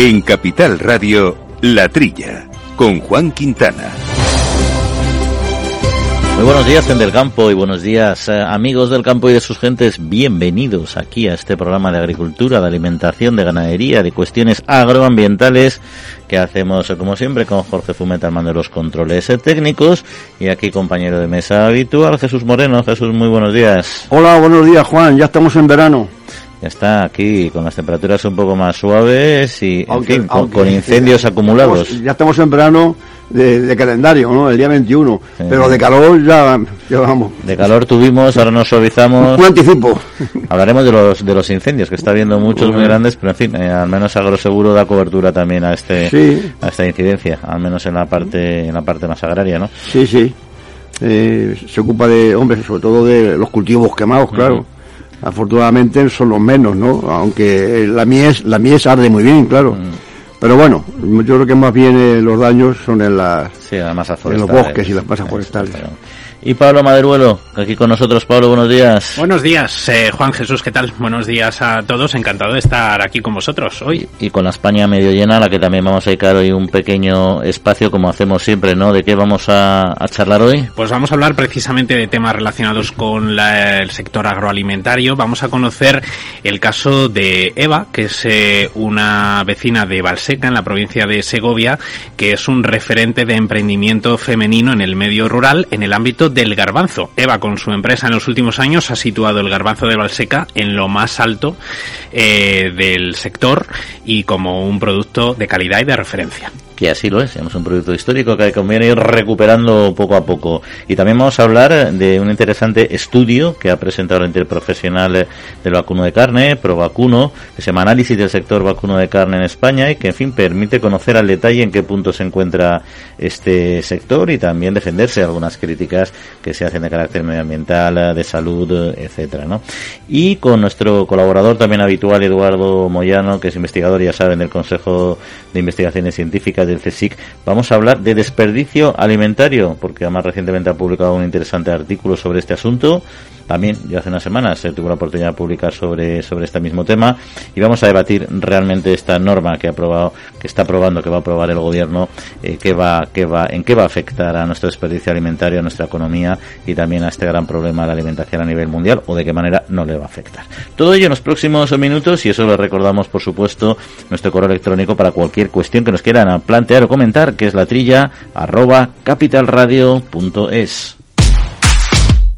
En Capital Radio, La Trilla, con Juan Quintana. Muy buenos días, gente del campo, y buenos días, eh, amigos del campo y de sus gentes. Bienvenidos aquí a este programa de agricultura, de alimentación, de ganadería, de cuestiones agroambientales que hacemos, eh, como siempre, con Jorge Fumeta al mando de los controles eh, técnicos y aquí compañero de mesa habitual, Jesús Moreno. Jesús, muy buenos días. Hola, buenos días, Juan. Ya estamos en verano ya está aquí con las temperaturas un poco más suaves y en fin, con, incendios acumulados. ya estamos en verano de, calendario, ¿no? El día 21, pero de calor ya, vamos. De calor tuvimos, ahora nos suavizamos. Un anticipo. Hablaremos de los de los incendios que está habiendo muchos muy grandes, pero en fin, eh, al menos Agroseguro da cobertura también a este a esta incidencia, al menos en la parte en la parte más agraria, ¿no? Sí, sí. Eh, se ocupa de, hombre, sobre todo de los cultivos quemados, claro afortunadamente son los menos, ¿no? Aunque la mies, la mies arde muy bien, claro. Mm. Pero bueno, yo creo que más bien eh, los daños son en las en los bosques y las masas forestales. Y Pablo Maderuelo, aquí con nosotros. Pablo, buenos días. Buenos días, eh, Juan Jesús, ¿qué tal? Buenos días a todos, encantado de estar aquí con vosotros hoy. Y, con la España medio llena, a la que también vamos a dedicar hoy un pequeño espacio, como hacemos siempre, ¿no? ¿De qué vamos a, charlar hoy? Pues vamos a hablar precisamente de temas relacionados con el sector agroalimentario. Vamos a conocer el caso de Eva, que es eh, una vecina de Valseca, en la provincia de Segovia, que es un referente de emprendimiento femenino en el medio rural en el ámbito del garbanzo. Eva, con su empresa en los últimos años, ha situado el garbanzo de Valseca en lo más alto eh, del sector y como un producto de calidad y de referencia que así lo es. Es un producto histórico que conviene ir recuperando poco a poco. Y también vamos a hablar de un interesante estudio que ha presentado el interprofesional del vacuno de carne, ProVacuno, que se llama Análisis del sector vacuno de carne en España y que, en fin, permite conocer al detalle en qué punto se encuentra este sector y también defenderse de algunas críticas que se hacen de carácter medioambiental, de salud, etcétera, ¿no? Y con nuestro colaborador también habitual, Eduardo Moyano, que es investigador, ya saben, del Consejo de Investigaciones Científicas del CSIC, vamos a hablar de desperdicio alimentario, porque además recientemente ha publicado un interesante artículo sobre este asunto. También, ya hace unas semanas, se tuvo la oportunidad de publicar sobre, sobre este mismo tema y vamos a debatir realmente esta norma que ha aprobado, que está aprobando, que va a aprobar el gobierno, eh, va, que va, en qué va a afectar a nuestro desperdicio alimentario, a nuestra economía y también a este gran problema de la alimentación a nivel mundial o de qué manera no le va a afectar. Todo ello en los próximos minutos y eso lo recordamos, por supuesto, nuestro correo electrónico para cualquier cuestión que nos quieran plantear o comentar, que es la trilla arroba capitalradio.es.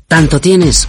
Tanto tienes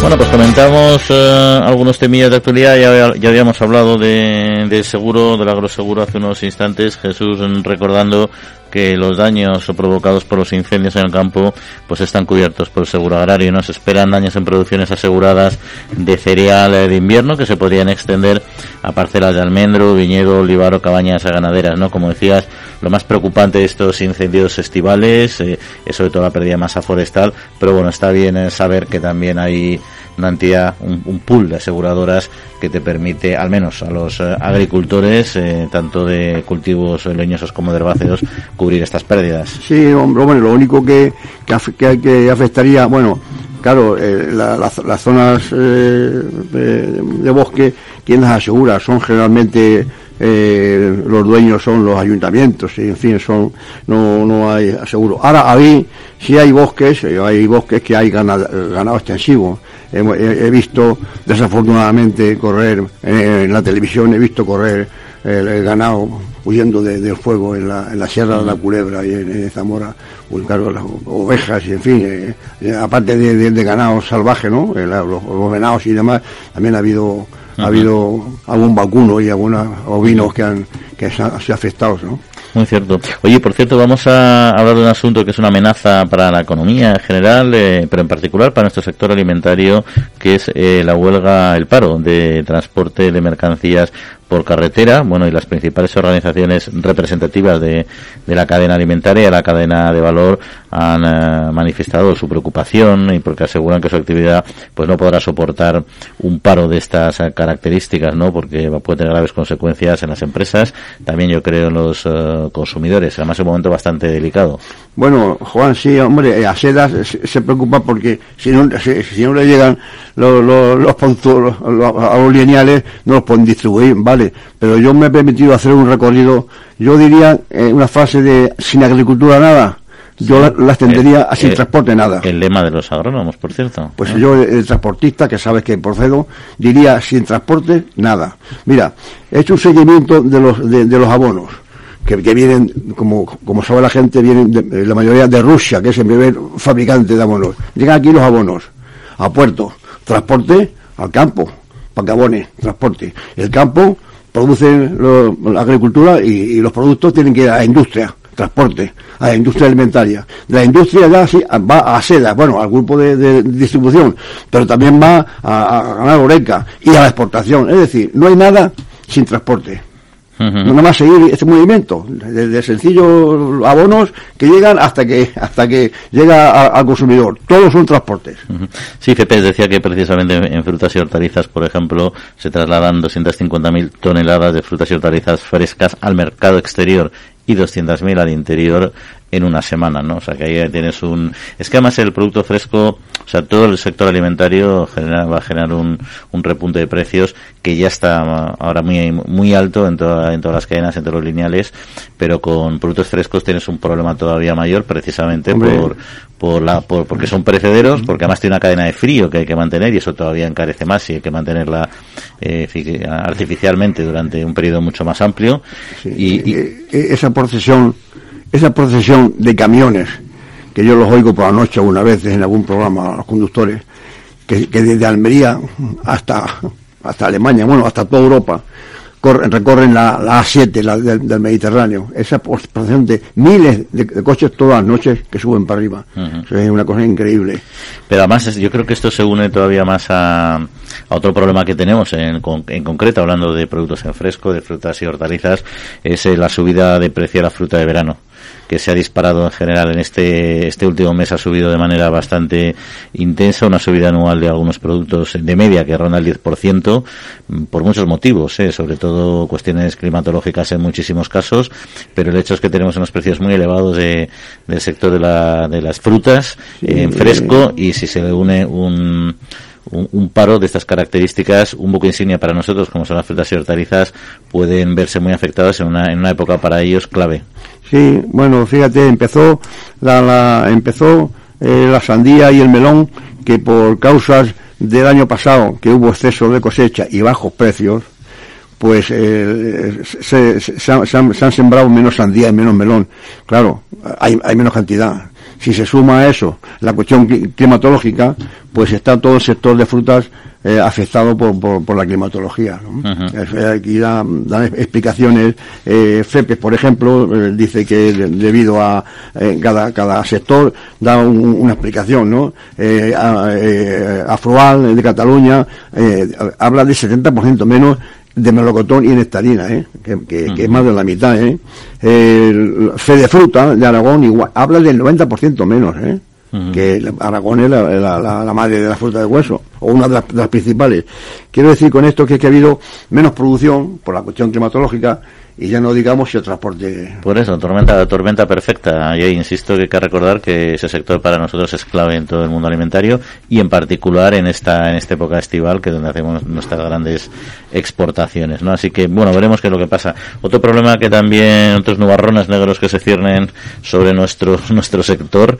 Bueno, pues comentamos eh, algunos temillas de actualidad. Ya, ya habíamos hablado de, de, seguro, del agroseguro hace unos instantes. Jesús recordando que los daños provocados por los incendios en el campo pues están cubiertos por el seguro agrario. Nos esperan daños en producciones aseguradas de cereal de invierno que se podrían extender a parcelas de almendro, viñedo, olivar o cabañas ganaderas. ¿no? Como decías, lo más preocupante de estos incendios estivales eh, es sobre todo la pérdida de masa forestal, pero bueno, está bien eh, saber que también hay una entidad, un, pool de aseguradoras que te permite, al menos a los eh, agricultores, eh, tanto de cultivos leñosos como de herbáceos, cubrir estas pérdidas. Sí, hombre, lo único que, que, que afectaría, bueno, claro, eh, las zonas de, bosque, ¿quién las asegura? Son generalmente eh, los dueños son los ayuntamientos y en fin son no, no hay aseguro. Ahora ahí sí hay bosques hay bosques que hay ganado extensivo. He, visto desafortunadamente correr en, la televisión, he visto correr el, ganado huyendo del fuego en la, en la Sierra de la Culebra y en, Zamora, claro, las ovejas y en fin, eh, eh, aparte de, ganado salvaje, ¿no? Eh, los, venados y demás, también ha habido ha habido algún vacuno y algunos ovinos que han que se han, afectados, ¿no? Muy cierto. Oye, por cierto, vamos a hablar de un asunto que es una amenaza para la economía en general, eh, pero en particular para nuestro sector alimentario, que es eh, la huelga, el paro de transporte de mercancías por carretera, bueno, y las principales organizaciones representativas de, de la cadena alimentaria, la cadena de valor, han eh, manifestado su preocupación y porque aseguran que su actividad pues no podrá soportar un paro de estas eh, características, ¿no? Porque puede tener graves consecuencias en las empresas, también yo creo en los uh, consumidores, además es un momento bastante delicado. Bueno, Juan, sí, hombre, a Sedas se, preocupa porque si no, si, si no le llegan los, los, los, puntos, los, los lineales, no los pueden distribuir. Pero yo me he permitido hacer un recorrido, yo diría eh, una fase de sin agricultura nada, yo las la tendría a sin transporte nada. El lema de los agrónomos, por cierto. Pues ¿eh? yo, el transportista, que sabes que procedo, diría sin transporte nada. Mira, he hecho un seguimiento de los, de, de los abonos. Que, que, vienen, como, como sabe la gente, vienen de, la mayoría de Rusia, que es el primer fabricante de abonos. Llegan aquí los abonos, a puerto, transporte al campo, para que abone, transporte. El campo produce lo, la agricultura y, los productos tienen que ir a la industria, transporte, a la industria alimentaria. La industria ya sí, va a seda, bueno, al grupo de, de distribución, pero también va a, a oreca y a la exportación. Es decir, no hay nada sin transporte. Uh -huh. Nada más seguir este movimiento, desde sencillos abonos que llegan hasta que hasta que llega al consumidor. Todos son transportes. Uh -huh. Sí, FEPES decía que precisamente en frutas y hortalizas, por ejemplo, se trasladan 250.000 toneladas de frutas y hortalizas frescas al mercado exterior y 200.000 al interior en una semana, ¿no? O sea que ahí tienes un... Es que además el producto fresco, o sea, todo el sector alimentario genera, va a generar un, un repunte de precios que ya está ahora muy muy alto en, toda, en todas las cadenas, en todos los lineales, pero con productos frescos tienes un problema todavía mayor precisamente Hombre. por por la por, porque son perecederos, porque además tiene una cadena de frío que hay que mantener y eso todavía encarece más y hay que mantenerla eh, artificialmente durante un periodo mucho más amplio. Sí, y, y, esa procesión esa procesión de camiones, que yo los oigo por la noche alguna vez en algún programa a los conductores, que, que desde Almería hasta, hasta Alemania, bueno, hasta toda Europa, corren, recorren la, la A7 la, del, del, Mediterráneo. Esa procesión de miles de, de, coches todas las noches que suben para arriba. Uh -huh. Es una cosa increíble. Pero además yo creo que esto se une todavía más a, a otro problema que tenemos en, en, concreto, hablando de productos en fresco, de frutas y hortalizas, es eh, la subida de precio de la fruta de verano que se ha disparado en general en este, este último mes ha subido de manera bastante intensa, una subida anual de algunos productos de media que ronda el 10%, por muchos motivos, ¿eh? sobre todo cuestiones climatológicas en muchísimos casos, pero el hecho es que tenemos unos precios muy elevados de, del sector de, la, de las frutas en fresco y si se le une un un, paro de estas características, un buque insignia para nosotros, como son las frutas y hortalizas, pueden verse muy afectadas en una, en una época para ellos clave. Sí, bueno, fíjate, empezó la, la empezó eh, la sandía y el melón que por causas del año pasado que hubo exceso de cosecha y bajos precios, pues eh, se, se, se, han, se, han, sembrado menos sandía y menos melón. Claro, hay, hay menos cantidad. Si se suma a eso la cuestión climatológica, pues está todo el sector de frutas eh, afectado por, por, por, la climatología. ¿no? Uh -huh. Aquí dan, dan explicaciones. Eh, FEPES, por ejemplo, eh, dice que de, debido a eh, cada, cada sector da un, una explicación. ¿no? Eh, a, Afroal de Cataluña habla de 70% menos de melocotón y nectarina, ¿eh? que, que, uh -huh. que, es más de la mitad. ¿eh? El Fede Fruta de Aragón igual, habla del 90% menos. ¿eh? Uh -huh. que Aragón es la, la, la, la, madre de la fruta de hueso, o una de las, de las, principales. Quiero decir con esto que, es que ha habido menos producción por la cuestión climatológica y ya no digamos si el transporte. Por eso, tormenta, tormenta perfecta. Y ahí insisto que hay que recordar que ese sector para nosotros es clave en todo el mundo alimentario y en particular en esta, en esta época estival, que es donde hacemos nuestras grandes exportaciones, ¿no? Así que, bueno, veremos qué es lo que pasa. Otro problema que también, otros nubarrones negros que se ciernen sobre nuestro, nuestro sector,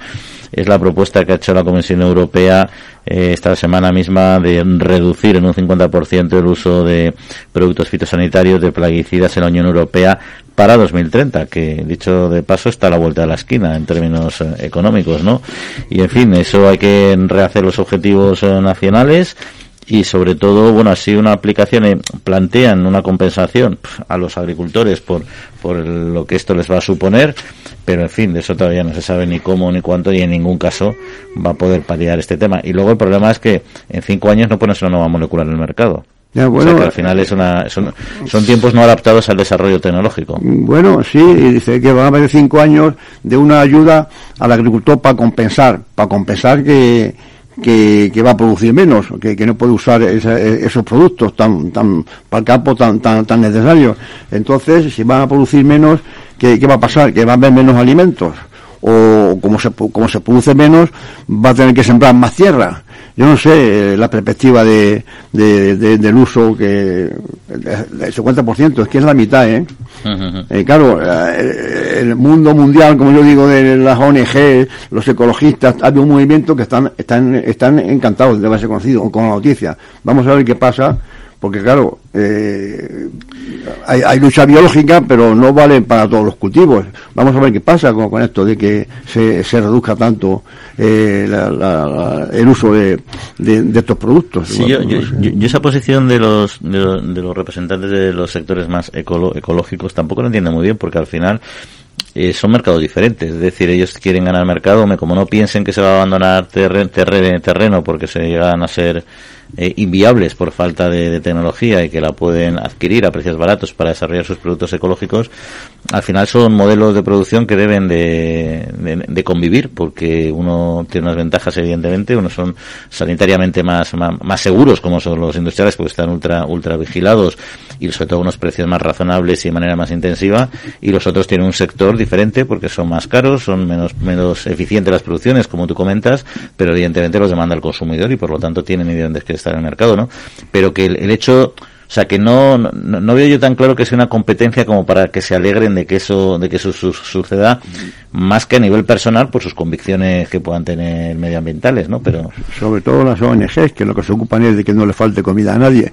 es la propuesta que ha hecho la Comisión Europea eh, esta semana misma de reducir en un 50% el uso de productos fitosanitarios de plaguicidas en la Unión Europea para 2030, que dicho de paso está a la vuelta de la esquina en términos eh, económicos, ¿no? Y en fin, eso hay que rehacer los objetivos eh, nacionales y sobre todo, bueno, así una aplicación eh, plantean una compensación a los agricultores por, por lo que esto les va a suponer, pero en fin, de eso todavía no se sabe ni cómo ni cuánto y en ningún caso va a poder paliar este tema. Y luego el problema es que en cinco años no pones una nueva molécula en el mercado. o sea que al final es una, son, son, tiempos no adaptados al desarrollo tecnológico. Bueno, sí, dice que van a haber cinco años de una ayuda al agricultor para compensar, para compensar que, que, va a producir menos, que, no puede usar esos productos tan, tan, para el campo tan, tan, tan necesarios. Entonces, si van a producir menos, ¿qué, va a pasar? Que va a haber menos alimentos. O como se, como se produce menos, va a tener que sembrar más tierra. Yo no sé eh, la perspectiva de, del uso que el 50% es que es la mitad ¿eh? eh claro eh, el mundo mundial como yo digo de las ONG los ecologistas hay un movimiento que están están están encantados de haberse conocido con la noticia. Vamos a ver qué pasa porque claro, eh, hay, lucha biológica, pero no vale para todos los cultivos. Vamos a ver qué pasa con, esto de que se, se reduzca tanto eh, el uso de, estos productos. Sí, yo, esa posición de los, de los, representantes de los sectores más ecológicos tampoco lo entiendo muy bien, porque al final eh, son mercados diferentes. Es decir, ellos quieren ganar mercado, como no piensen que se va a abandonar terreno porque se llegan a ser eh, inviables por falta de, tecnología y que la pueden adquirir a precios baratos para desarrollar sus productos ecológicos, al final son modelos de producción que deben de, de, convivir porque uno tiene unas ventajas evidentemente, unos son sanitariamente más, más, seguros como son los industriales porque están ultra, ultra vigilados y sobre todo unos precios más razonables y de manera más intensiva y los otros tienen un sector diferente porque son más caros, son menos, menos eficientes las producciones como tú comentas, pero evidentemente los demanda el consumidor y por lo tanto tienen evidentemente que estar en el mercado, ¿no? Pero que el, hecho, o sea, que no, no, veo yo tan claro que sea una competencia como para que se alegren de que eso, de que eso suceda, más que a nivel personal por sus convicciones que puedan tener medioambientales, ¿no? Pero. Sobre todo las ONGs, que lo que se ocupan es de que no le falte comida a nadie.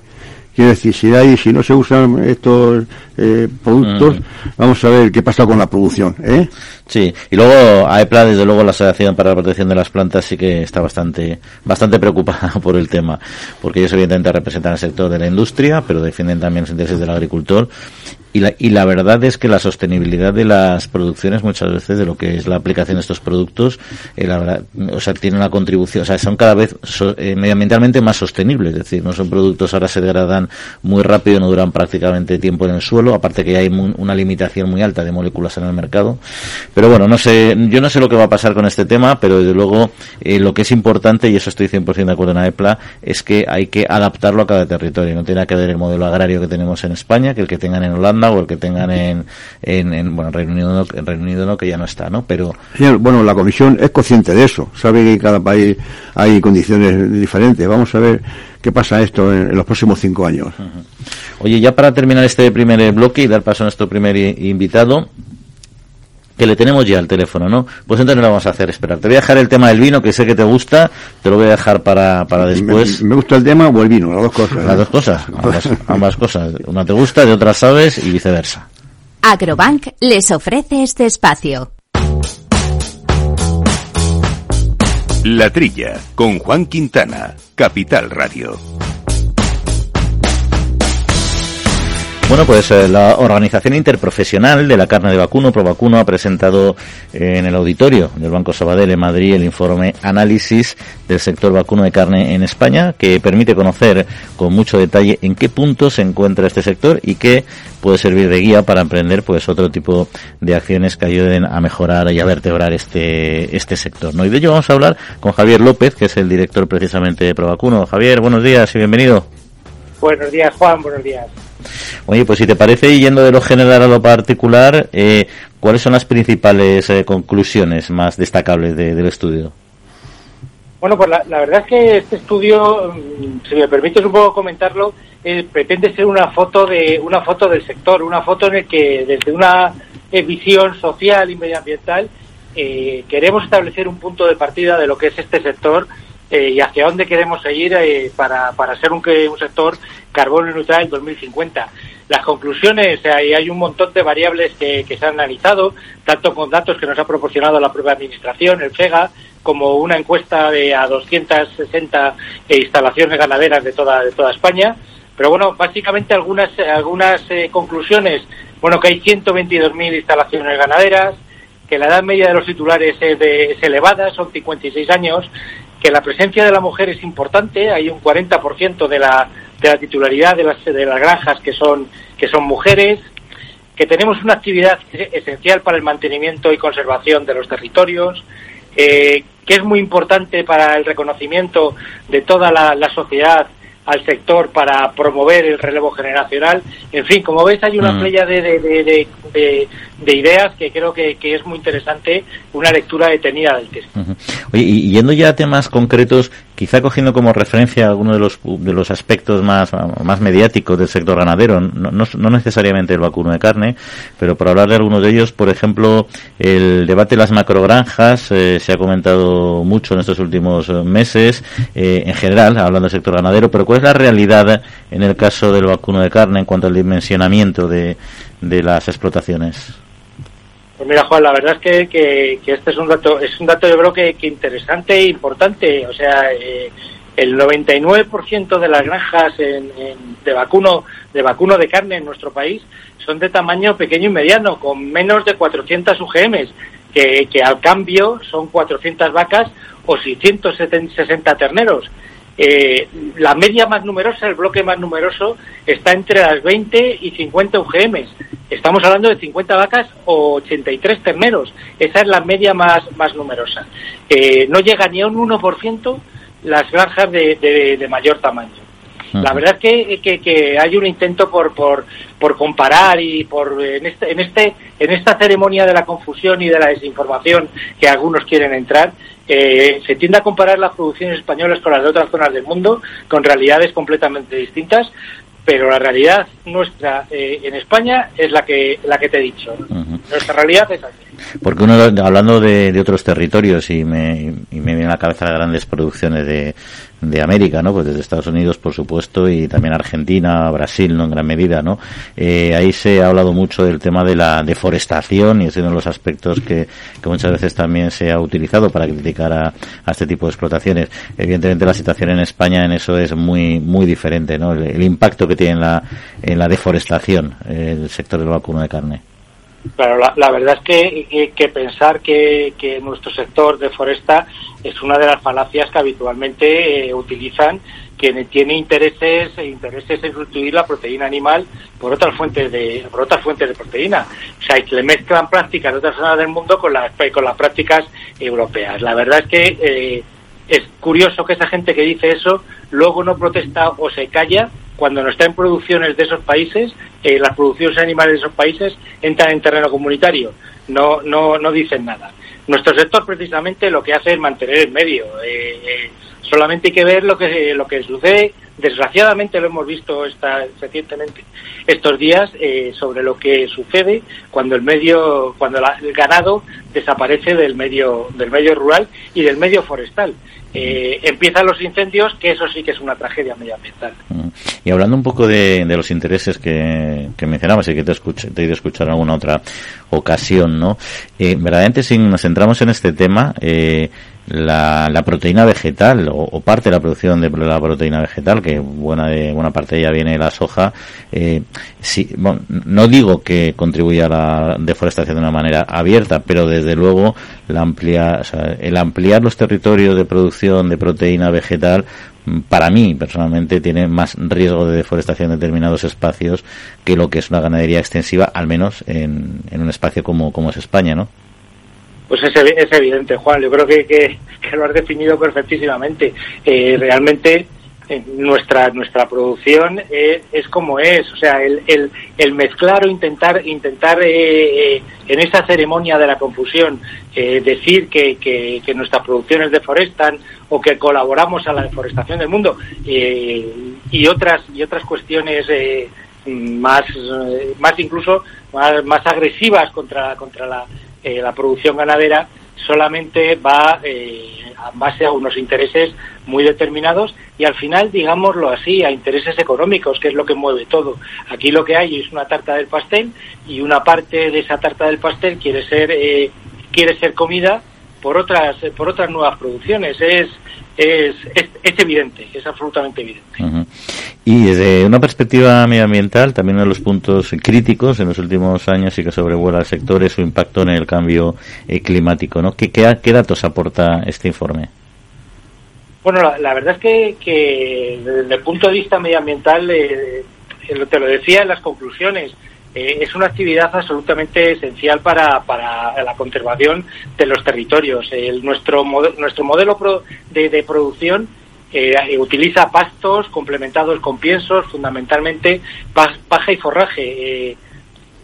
Quiero decir, si, hay, si no se usan estos eh, productos, vamos a ver qué pasa con la producción. ¿eh? Sí, y luego AEPLA, desde luego la Asociación para la Protección de las Plantas sí que está bastante, bastante preocupada por el tema, porque ellos evidentemente representan el sector de la industria, pero defienden también los intereses del agricultor y la, y la verdad es que la sostenibilidad de las producciones muchas veces de lo que es la aplicación de estos productos, eh, la verdad, o sea, tiene una contribución, o sea, son cada vez eh, medioambientalmente más sostenibles, es decir, no son productos ahora se degradan muy rápido, no duran prácticamente tiempo en el suelo, aparte que hay una limitación muy alta de moléculas en el mercado. Pero bueno, no sé, yo no sé lo que va a pasar con este tema, pero desde luego eh, lo que es importante, y eso estoy 100% de acuerdo en AEPLA, es que hay que adaptarlo a cada territorio. No tiene que ver el modelo agrario que tenemos en España, que el que tengan en Holanda, o el que tengan en, en, bueno, Reino Unido, no, en Reino Unido no, que ya no está, ¿no? Pero... bueno, la Comisión es consciente de eso, sabe que en cada país hay condiciones diferentes. Vamos a ver qué pasa esto en, los próximos cinco años. Oye, ya para terminar este primer bloque y dar paso a nuestro primer invitado, que le tenemos ya al teléfono, ¿no? Pues entonces no lo vamos a hacer esperar. Te voy a dejar el tema del vino, que sé que te gusta, te lo voy a dejar para, para después. Me, gusta el tema o el vino, las dos cosas. Las dos cosas, ambas, cosas. Una te gusta, de otra sabes y viceversa. Agrobank les ofrece este espacio. La Trilla, con Juan Quintana, Capital Radio. Bueno, pues eh, la Organización Interprofesional de la Carne de Vacuno, Provacuno, ha presentado eh, en el auditorio del Banco Sabadell en Madrid el informe Análisis del sector vacuno de carne en España, que permite conocer con mucho detalle en qué punto se encuentra este sector y que puede servir de guía para emprender pues otro tipo de acciones que ayuden a mejorar y a vertebrar este, este sector. ¿no? Y de ello vamos a hablar con Javier López, que es el director precisamente de Provacuno. Javier, buenos días y bienvenido. Buenos días, Juan, buenos días. Oye, pues si te parece, yendo de lo general a lo particular, eh, ¿cuáles son las principales eh, conclusiones más destacables del estudio? Bueno, pues la, verdad es que este estudio, mm, si me permites un poco comentarlo, eh, pretende ser una foto de una foto del sector, una foto en el que desde una visión social y medioambiental queremos establecer un punto de partida de lo que es este sector y hacia dónde queremos seguir para, para ser un, un sector carbono neutral en 2050. Las conclusiones, hay, hay un montón de variables que, se han analizado, tanto con datos que nos ha proporcionado la propia Administración, el FEGA, como una encuesta de a 260 instalaciones ganaderas de toda de toda España. Pero bueno, básicamente algunas algunas eh, conclusiones, bueno, que hay 122.000 instalaciones ganaderas, que la edad media de los titulares es, es elevada, son 56 años, que la presencia de la mujer es importante, hay un 40% de la, de la titularidad de las, de granjas que son, que son mujeres, que tenemos una actividad esencial para el mantenimiento y conservación de los territorios, eh, que es muy importante para el reconocimiento de toda la sociedad al sector para promover el relevo generacional. En fin, como ves, hay una Mm. playa de, de, de, de- de- de ideas que creo que, que es muy interesante, una lectura detenida del texto. Oye, y yendo ya a temas concretos, quizá cogiendo como referencia algunos de los, de los aspectos más, más mediáticos del sector ganadero, no, no, necesariamente el vacuno de carne, pero por hablar de algunos de ellos, por ejemplo, el debate de las macrogranjas eh, se ha comentado mucho en estos últimos eh, meses, eh, en general, hablando del sector ganadero, pero ¿cuál es la realidad en el caso del vacuno de carne en cuanto al dimensionamiento de, de las explotaciones? Pues mira, Juan, la verdad es que, que, este es un dato, es un dato yo creo que, que interesante e importante. O sea, eh, el 99% de las granjas en- de vacuno de vacuno de carne en nuestro país son de tamaño pequeño y mediano, con menos de 400 UGMs, que, que al cambio son 400 vacas o 660 terneros. Eh, la media más numerosa, el bloque más numeroso, está entre las 20 y 50 UGMs. Estamos hablando de 50 vacas o 83 terneros. Esa es la media más, más numerosa. Eh, no llega ni a un 1% las granjas de, de- de mayor tamaño. La verdad es que, que, que hay un intento por, por, por comparar y por en este, en este en esta ceremonia de la confusión y de la desinformación que algunos quieren entrar eh, se tiende a comparar las producciones españolas con las de otras zonas del mundo con realidades completamente distintas pero la realidad nuestra eh, en España es la que la que te he dicho. Nuestra realidad es así. Porque uno, hablando de, de otros territorios, y me, y me viene a la cabeza las grandes producciones de, de América, ¿no? Pues desde Estados Unidos, por supuesto, y también Argentina, Brasil, ¿no? En gran medida, ¿no? Eh, ahí se ha hablado mucho del tema de la deforestación y es uno de los aspectos que, que muchas veces también se ha utilizado para criticar a, a este tipo de explotaciones. Evidentemente la situación en España en eso es muy, muy diferente, ¿no? El, impacto que tiene en la, en la deforestación el sector del vacuno de carne. Claro, la, la verdad es que, que- pensar que, que nuestro sector de foresta es una de las falacias que habitualmente eh, utilizan, que tiene intereses intereses en sustituir la proteína animal por otras fuentes de por otras fuentes de proteína. O sea, que le mezclan prácticas de otras zonas del mundo con las con las prácticas europeas. La verdad es que eh, es curioso que esa gente que dice eso luego no protesta o se calla cuando no está en producciones de esos países, eh, las producciones animales de esos países entran en terreno comunitario, no, no, no dicen nada. Nuestro sector precisamente lo que hace es mantener el medio. eh, eh, solamente hay que ver lo que lo que sucede. Desgraciadamente lo hemos visto esta, recientemente estos días eh, sobre lo que sucede cuando el medio, cuando la- el ganado desaparece del medio del medio rural y del medio forestal. Eh, empiezan los incendios, que eso sí que es una tragedia medioambiental. Mm. Y hablando un poco de, los intereses que, que mencionabas y que te, escuché, te he ido a escuchar en alguna otra ocasión, ¿no? Eh, verdaderamente, si nos centramos en este tema, eh, la, la proteína vegetal o, o parte de la producción de la proteína vegetal, que buena de buena parte de ella viene de la soja, eh, sí, bueno, no digo que contribuya a la deforestación de una manera abierta, pero desde luego la amplia, o sea, el ampliar los territorios de producción de proteína vegetal mm, para mí personalmente tiene más riesgo de deforestación en determinados espacios que lo que es una ganadería extensiva, al menos en, en un espacio como, como es España, ¿no? Pues es, es evidente, Juan. Yo creo que, que, lo has definido perfectísimamente. Eh, realmente eh, nuestra nuestra producción es, es como es. O sea, el, el, el mezclar o intentar intentar eh, eh, en esa ceremonia de la confusión eh, decir que, que, que nuestras producciones deforestan o que colaboramos a la deforestación del mundo eh, y otras y otras cuestiones eh, más eh, más incluso más, más agresivas contra contra la eh, la producción ganadera solamente va eh, a base a unos intereses muy determinados y al final, digámoslo así, a intereses económicos, que es lo que mueve todo. Aquí lo que hay es una tarta del pastel y una parte de esa tarta del pastel quiere ser eh, quiere ser comida por otras por otras nuevas producciones es es, es, evidente, es absolutamente evidente. Y desde una perspectiva medioambiental, también uno de los puntos críticos en los últimos años y que sobrevuela el sector es su impacto en el cambio eh, climático. ¿no? ¿Qué, qué, datos aporta este informe? Bueno, la, verdad es que, que, desde el punto de vista medioambiental, eh, te lo decía en las conclusiones, eh, es una actividad absolutamente esencial para, para la conservación de los territorios. Nuestro, nuestro modelo de, producción eh, utiliza pastos complementados con piensos, fundamentalmente paja y forraje. Eh,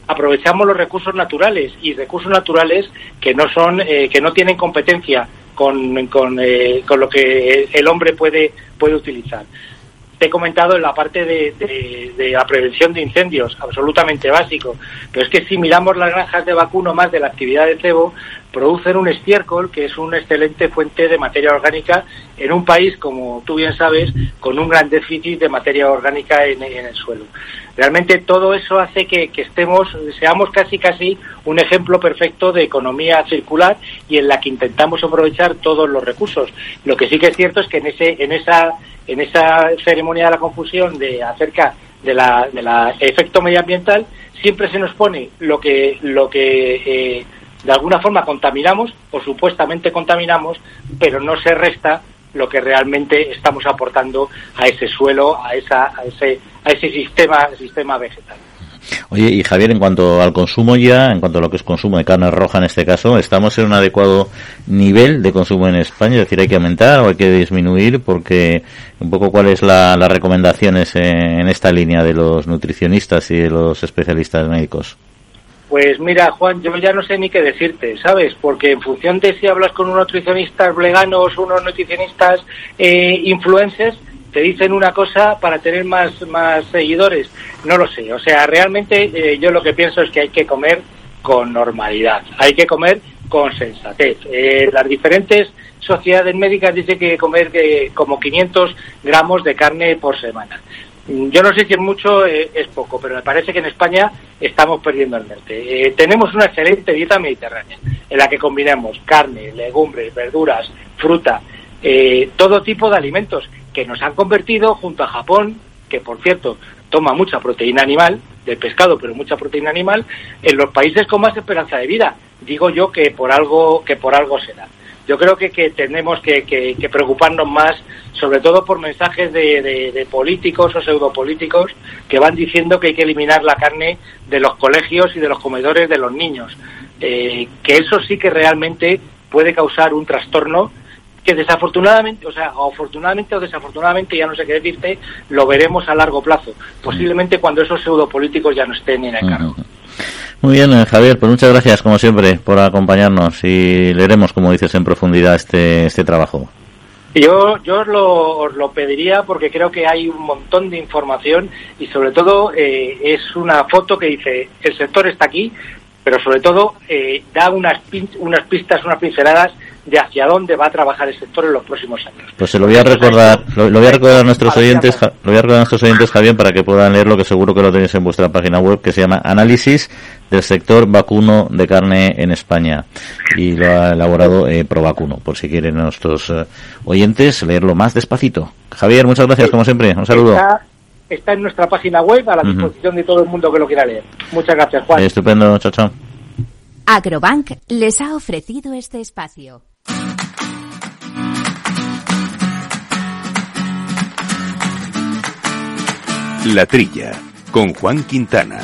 aprovechamos los recursos naturales y recursos naturales que no son que no tienen competencia con, con, con lo que el hombre puede puede utilizar he comentado en la parte de, la prevención de incendios, absolutamente básico. Pero es que si miramos las granjas de vacuno más de la actividad de cebo, producen un estiércol que es una excelente fuente de materia orgánica en un país, como tú bien sabes, con un gran déficit de materia orgánica en, el suelo. Realmente todo eso hace que, que, estemos, seamos casi casi un ejemplo perfecto de economía circular y en la que intentamos aprovechar todos los recursos. Lo que sí que es cierto es que en ese, en esa en esa ceremonia de la confusión de acerca de la, de la efecto medioambiental siempre se nos pone lo que lo que eh, de alguna forma contaminamos o supuestamente contaminamos pero no se resta lo que realmente estamos aportando a ese suelo a esa a ese a ese sistema sistema vegetal Oye, y Javier, en cuanto al consumo ya, en cuanto a lo que es consumo de carne roja en este caso, ¿estamos en un adecuado nivel de consumo en España? Es decir, ¿hay que aumentar o hay que disminuir? Porque un poco cuáles la, las recomendaciones en esta línea de los nutricionistas y de los especialistas médicos. Pues mira, Juan, yo ya no sé ni qué decirte, ¿sabes? Porque en función de si hablas con unos nutricionistas veganos, unos nutricionistas eh, influencers, te dicen una cosa para tener más, más seguidores. No lo sé. O sea, realmente eh, yo lo que pienso es que hay que comer con normalidad. Hay que comer con sensatez. Eh, las diferentes sociedades médicas dicen que comer eh, como 500 gramos de carne por semana. Yo no sé si es mucho, es poco, pero me parece que en España estamos perdiendo el norte. tenemos una excelente dieta mediterránea en la que combinamos carne, legumbres, verduras, fruta, todo tipo de alimentos que nos han convertido junto a Japón, que por cierto toma mucha proteína animal, del pescado, pero mucha proteína animal, en los países con más esperanza de vida. Digo yo que por algo, que por algo será. Yo creo que, que tenemos que, preocuparnos más, sobre todo por mensajes de, políticos o pseudopolíticos que van diciendo que hay que eliminar la carne de los colegios y de los comedores de los niños. Eh, que eso sí que realmente puede causar un trastorno que desafortunadamente, o sea, afortunadamente o desafortunadamente, ya no sé qué decirte, lo veremos a largo plazo, posiblemente cuando esos pseudopolíticos ya no estén en el cargo. Muy bien, eh, Javier, pues muchas gracias, como siempre, por acompañarnos y leeremos, como dices, en profundidad este, este trabajo. Yo, yo os, lo, os lo pediría porque creo que hay un montón de información y sobre todo eh, es una foto que dice el sector está aquí, pero sobre todo eh, da unas, unas pistas, unas pinceladas de hacia dónde va a trabajar el sector en los próximos años. Pues se lo voy a recordar, lo, voy a recordar a nuestros oyentes, lo voy a recordar a nuestros oyentes, Javier, para que puedan leerlo, que seguro que lo tenéis en vuestra página web, que se llama Análisis del sector vacuno de carne en España. Y lo ha elaborado eh, Provacuno, por si quieren nuestros eh, oyentes leerlo más despacito. Javier, muchas gracias, como siempre. Un saludo. Está, en nuestra página web a la disposición de todo el mundo que lo quiera leer. Muchas gracias, Juan. estupendo, chao, chao. Agrobank les ha ofrecido este espacio. La Trilla, con Juan Quintana.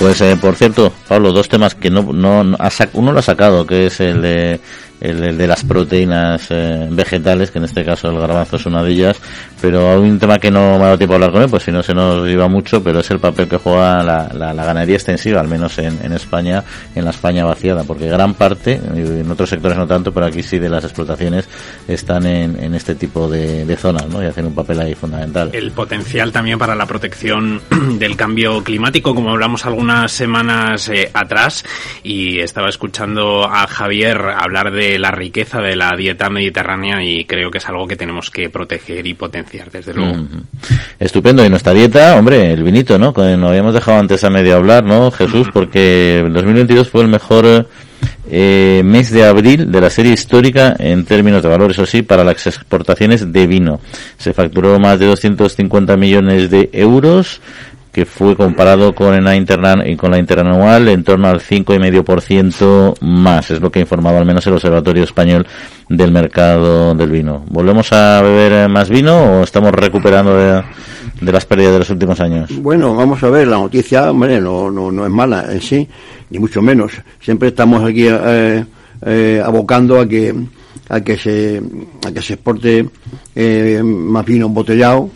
Pues eh, por cierto, Pablo, dos temas que no, no, uno lo ha sacado, que es el de el, de las proteínas eh, vegetales, que en este caso el garbanzo es una de ellas, pero un tema que no me ha dado tiempo a hablar con él, pues si no se nos iba mucho, pero es el papel que juega la, la, ganadería extensiva, al menos en, en, España, en la España vaciada, porque gran parte, en otros sectores no tanto, pero aquí sí de las explotaciones están en, en este tipo de, de, zonas, ¿no? Y hacen un papel ahí fundamental. El potencial también para la protección del cambio climático, como hablamos algunas semanas eh, atrás, y estaba escuchando a Javier hablar de la riqueza de la dieta mediterránea y creo que es algo que tenemos que proteger y potenciar, desde luego. Estupendo. Y nuestra dieta, hombre, el vinito, ¿no? Nos habíamos dejado antes a medio hablar, ¿no, Jesús? Porque el 2022 fue el mejor eh, mes de abril de la serie histórica en términos de valor, eso sí, para las exportaciones de vino. Se facturó más de 250 millones de euros, que fue comparado con la interna con la interanual en torno al 5,5% más, es lo que ha informado al menos el Observatorio Español del Mercado del Vino. ¿Volvemos a beber más vino o estamos recuperando de, las pérdidas de los últimos años? Bueno, vamos a ver, la noticia, hombre, no, no, no es mala en sí, ni mucho menos. Siempre estamos aquí eh, eh, abocando a que a que se a que se exporte eh, más vino embotellado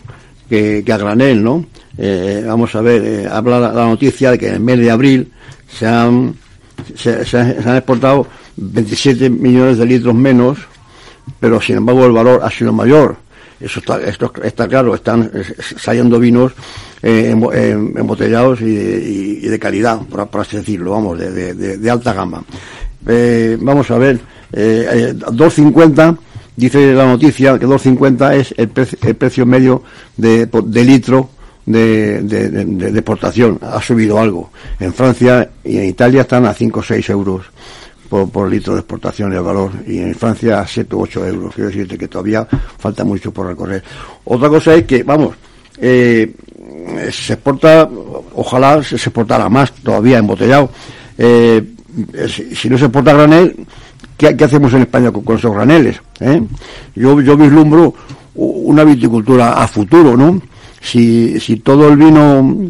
que a granel, ¿no? Eh, vamos a ver, eh, habla la, noticia de que en el mes de abril se han, se, han exportado 27 millones de litros menos, pero sin embargo el valor ha sido mayor. Eso está, esto está claro, están saliendo vinos eh, embotellados y, de calidad, por, así decirlo, vamos, de, de, alta gama. vamos a ver, 2.50, dice la noticia que 2.50 es el, el precio medio de, de de, de, exportación. Ha subido algo. En Francia y en Italia están a 5 o 6 euros por, por, litro de exportación el valor y en Francia a 7 o 8 euros. Quiero decirte que todavía falta mucho por recorrer. Otra cosa es que, vamos, eh, se exporta, ojalá se exportara más todavía embotellado. Eh, si, no se exporta granel, ¿qué, ¿qué, hacemos en España con, esos graneles? Eh? Yo, yo vislumbro una viticultura a futuro, ¿no? Si, si todo el vino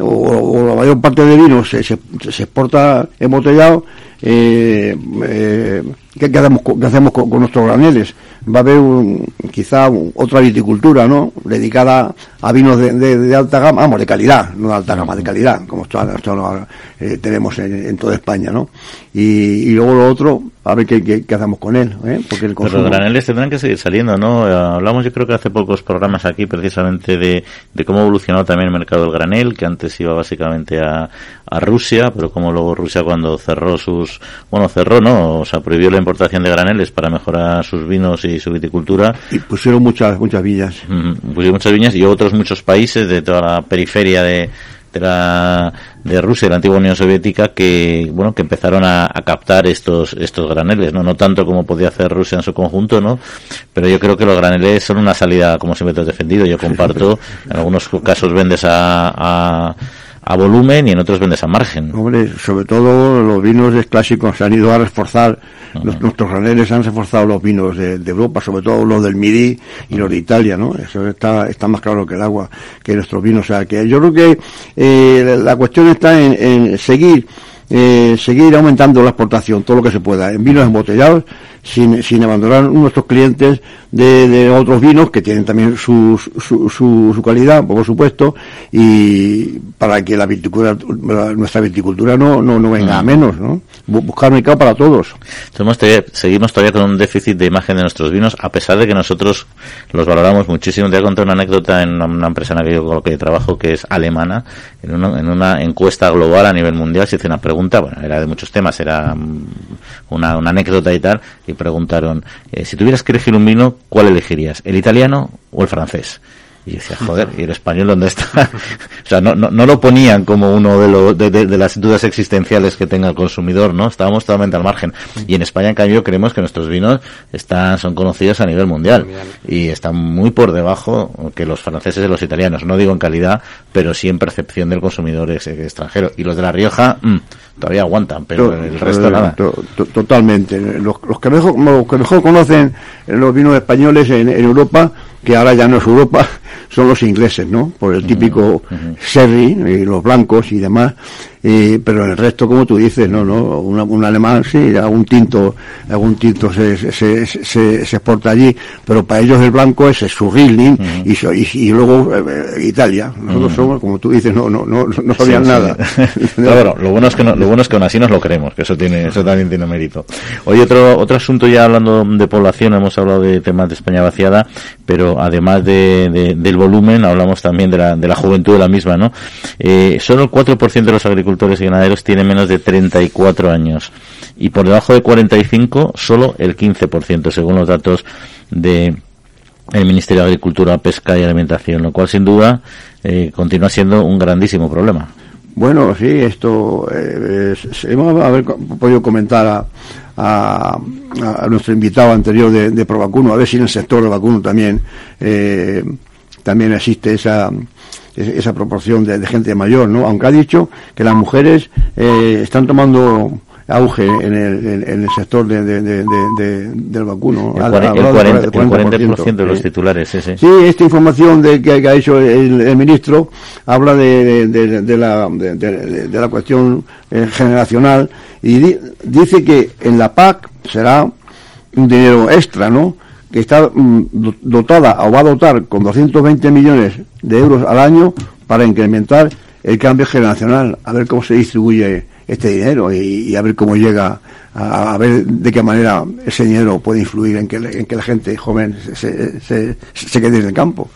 o, la mayor parte del vino se, se, se exporta embotellado, eh, eh, ¿qué, hacemos, qué hacemos con, nuestros graneles? Va a haber un, quizá otra viticultura, ¿no? Dedicada a vinos de, de, alta gama, vamos, de calidad, no de alta gama, de calidad, como esto, eh, tenemos en, toda España, ¿no? Y, y luego lo otro, a ver qué, qué, hacemos con él, ¿eh? porque el consumo... Pero los graneles tendrán que seguir saliendo, ¿no? Hablamos yo creo que hace pocos programas aquí precisamente de, de cómo evolucionó también el mercado del granel, que antes iba básicamente a, a Rusia, pero como luego Rusia cuando cerró sus, bueno, cerró, ¿no? O sea, prohibió la importación de graneles para mejorar sus vinos y su viticultura. Y pusieron muchas, muchas viñas. pusieron muchas viñas y otros muchos países de toda la periferia de, de la de Rusia, la antigua Unión Soviética, que bueno que empezaron a, captar estos estos graneles, no no tanto como podía hacer Rusia en su conjunto, no, pero yo creo que los graneles son una salida, como siempre te he defendido, yo comparto, en algunos casos vendes a a volumen y en otros vendes a margen. Hombre, sobre todo los vinos clásicos se han ido a reforzar, nuestros graneles han reforzado los vinos de, Europa, sobre todo los del Midi y los de Italia, ¿no? Eso está, está más claro que el agua, que nuestros vinos. O sea, que yo creo que eh, la cuestión está en, en seguir eh, seguir aumentando la exportación, todo lo que se pueda, en vinos embotellados, sin, sin abandonar nuestros clientes de, de, otros vinos que tienen también su, su, su, calidad, por supuesto, y para que la viticultura, nuestra viticultura no, no, no venga a menos, ¿no? Buscar mercado para todos. seguimos todavía con un déficit de imagen de nuestros vinos, a pesar de que nosotros los valoramos muchísimo. Te voy a contar una anécdota en una, empresa en la que yo que trabajo que es alemana, en una, en una encuesta global a nivel mundial se hizo una pregunta, bueno, era de muchos temas, era mm, una, una anécdota y tal, y preguntaron, eh, si tuvieras que elegir un vino, ¿cuál elegirías? ¿El italiano o el francés? Y decía, joder, ¿y el español dónde está? o sea, no, no, no, lo ponían como uno de, lo, de, de, las dudas existenciales que tenga el consumidor, ¿no? Estábamos totalmente al margen. Y en España, en cambio, creemos que nuestros vinos están, son conocidos a nivel mundial. Y están muy por debajo que los franceses y los italianos. No digo en calidad, pero sí en percepción del consumidor extranjero. Y los de La Rioja, mm, todavía aguantan, pero el resto nada. totalmente. Los, los, que mejor, los que mejor conocen los vinos españoles en, en Europa, que ahora ya no es Europa, son los ingleses, ¿no? Por el típico sherry y los blancos y demás pero el resto, como tú dices, no, no, un alemán sí, algún tinto, algún tinto se, se, se, exporta allí, pero para ellos el blanco es su Riesling y, y, luego eh, Italia. Nosotros somos, como tú dices, no, no, no, no sabían nada. lo bueno es que lo bueno es que aún así nos lo creemos, que eso tiene, eso también tiene mérito. Hoy otro, otro asunto ya hablando de población, hemos hablado de temas de España vaciada, pero además de, del volumen, hablamos también de la, de la juventud de la misma, ¿no? Eh, solo el 4% de los agricultores agricultores y ganaderos tiene menos de 34 años y por debajo de 45 solo el 15% según los datos de el Ministerio de Agricultura, Pesca y Alimentación, lo cual sin duda eh, continúa siendo un grandísimo problema. Bueno, sí, esto eh, hemos haber podido comentar a, a, a, nuestro invitado anterior de, de Provacuno, a ver si en el sector de vacuno también eh, también existe esa esa proporción de, de, gente mayor, ¿no? Aunque ha dicho que las mujeres eh, están tomando auge en el, en, el sector de, de, de, del vacuno. El, 40, el 40%, 40 el 40 de los titulares, sí, sí. Esta información de que, que ha hecho el, el, ministro habla de, de la, de, la cuestión eh, generacional y di, dice que en la PAC será un dinero extra, ¿no? Que está mm, dotada o va a dotar con 220 millones de euros al año para incrementar el cambio generacional, a ver cómo se distribuye este dinero y, y a ver cómo llega a, ver de qué manera ese dinero puede influir en que, en que la gente joven se, se, quede en el campo.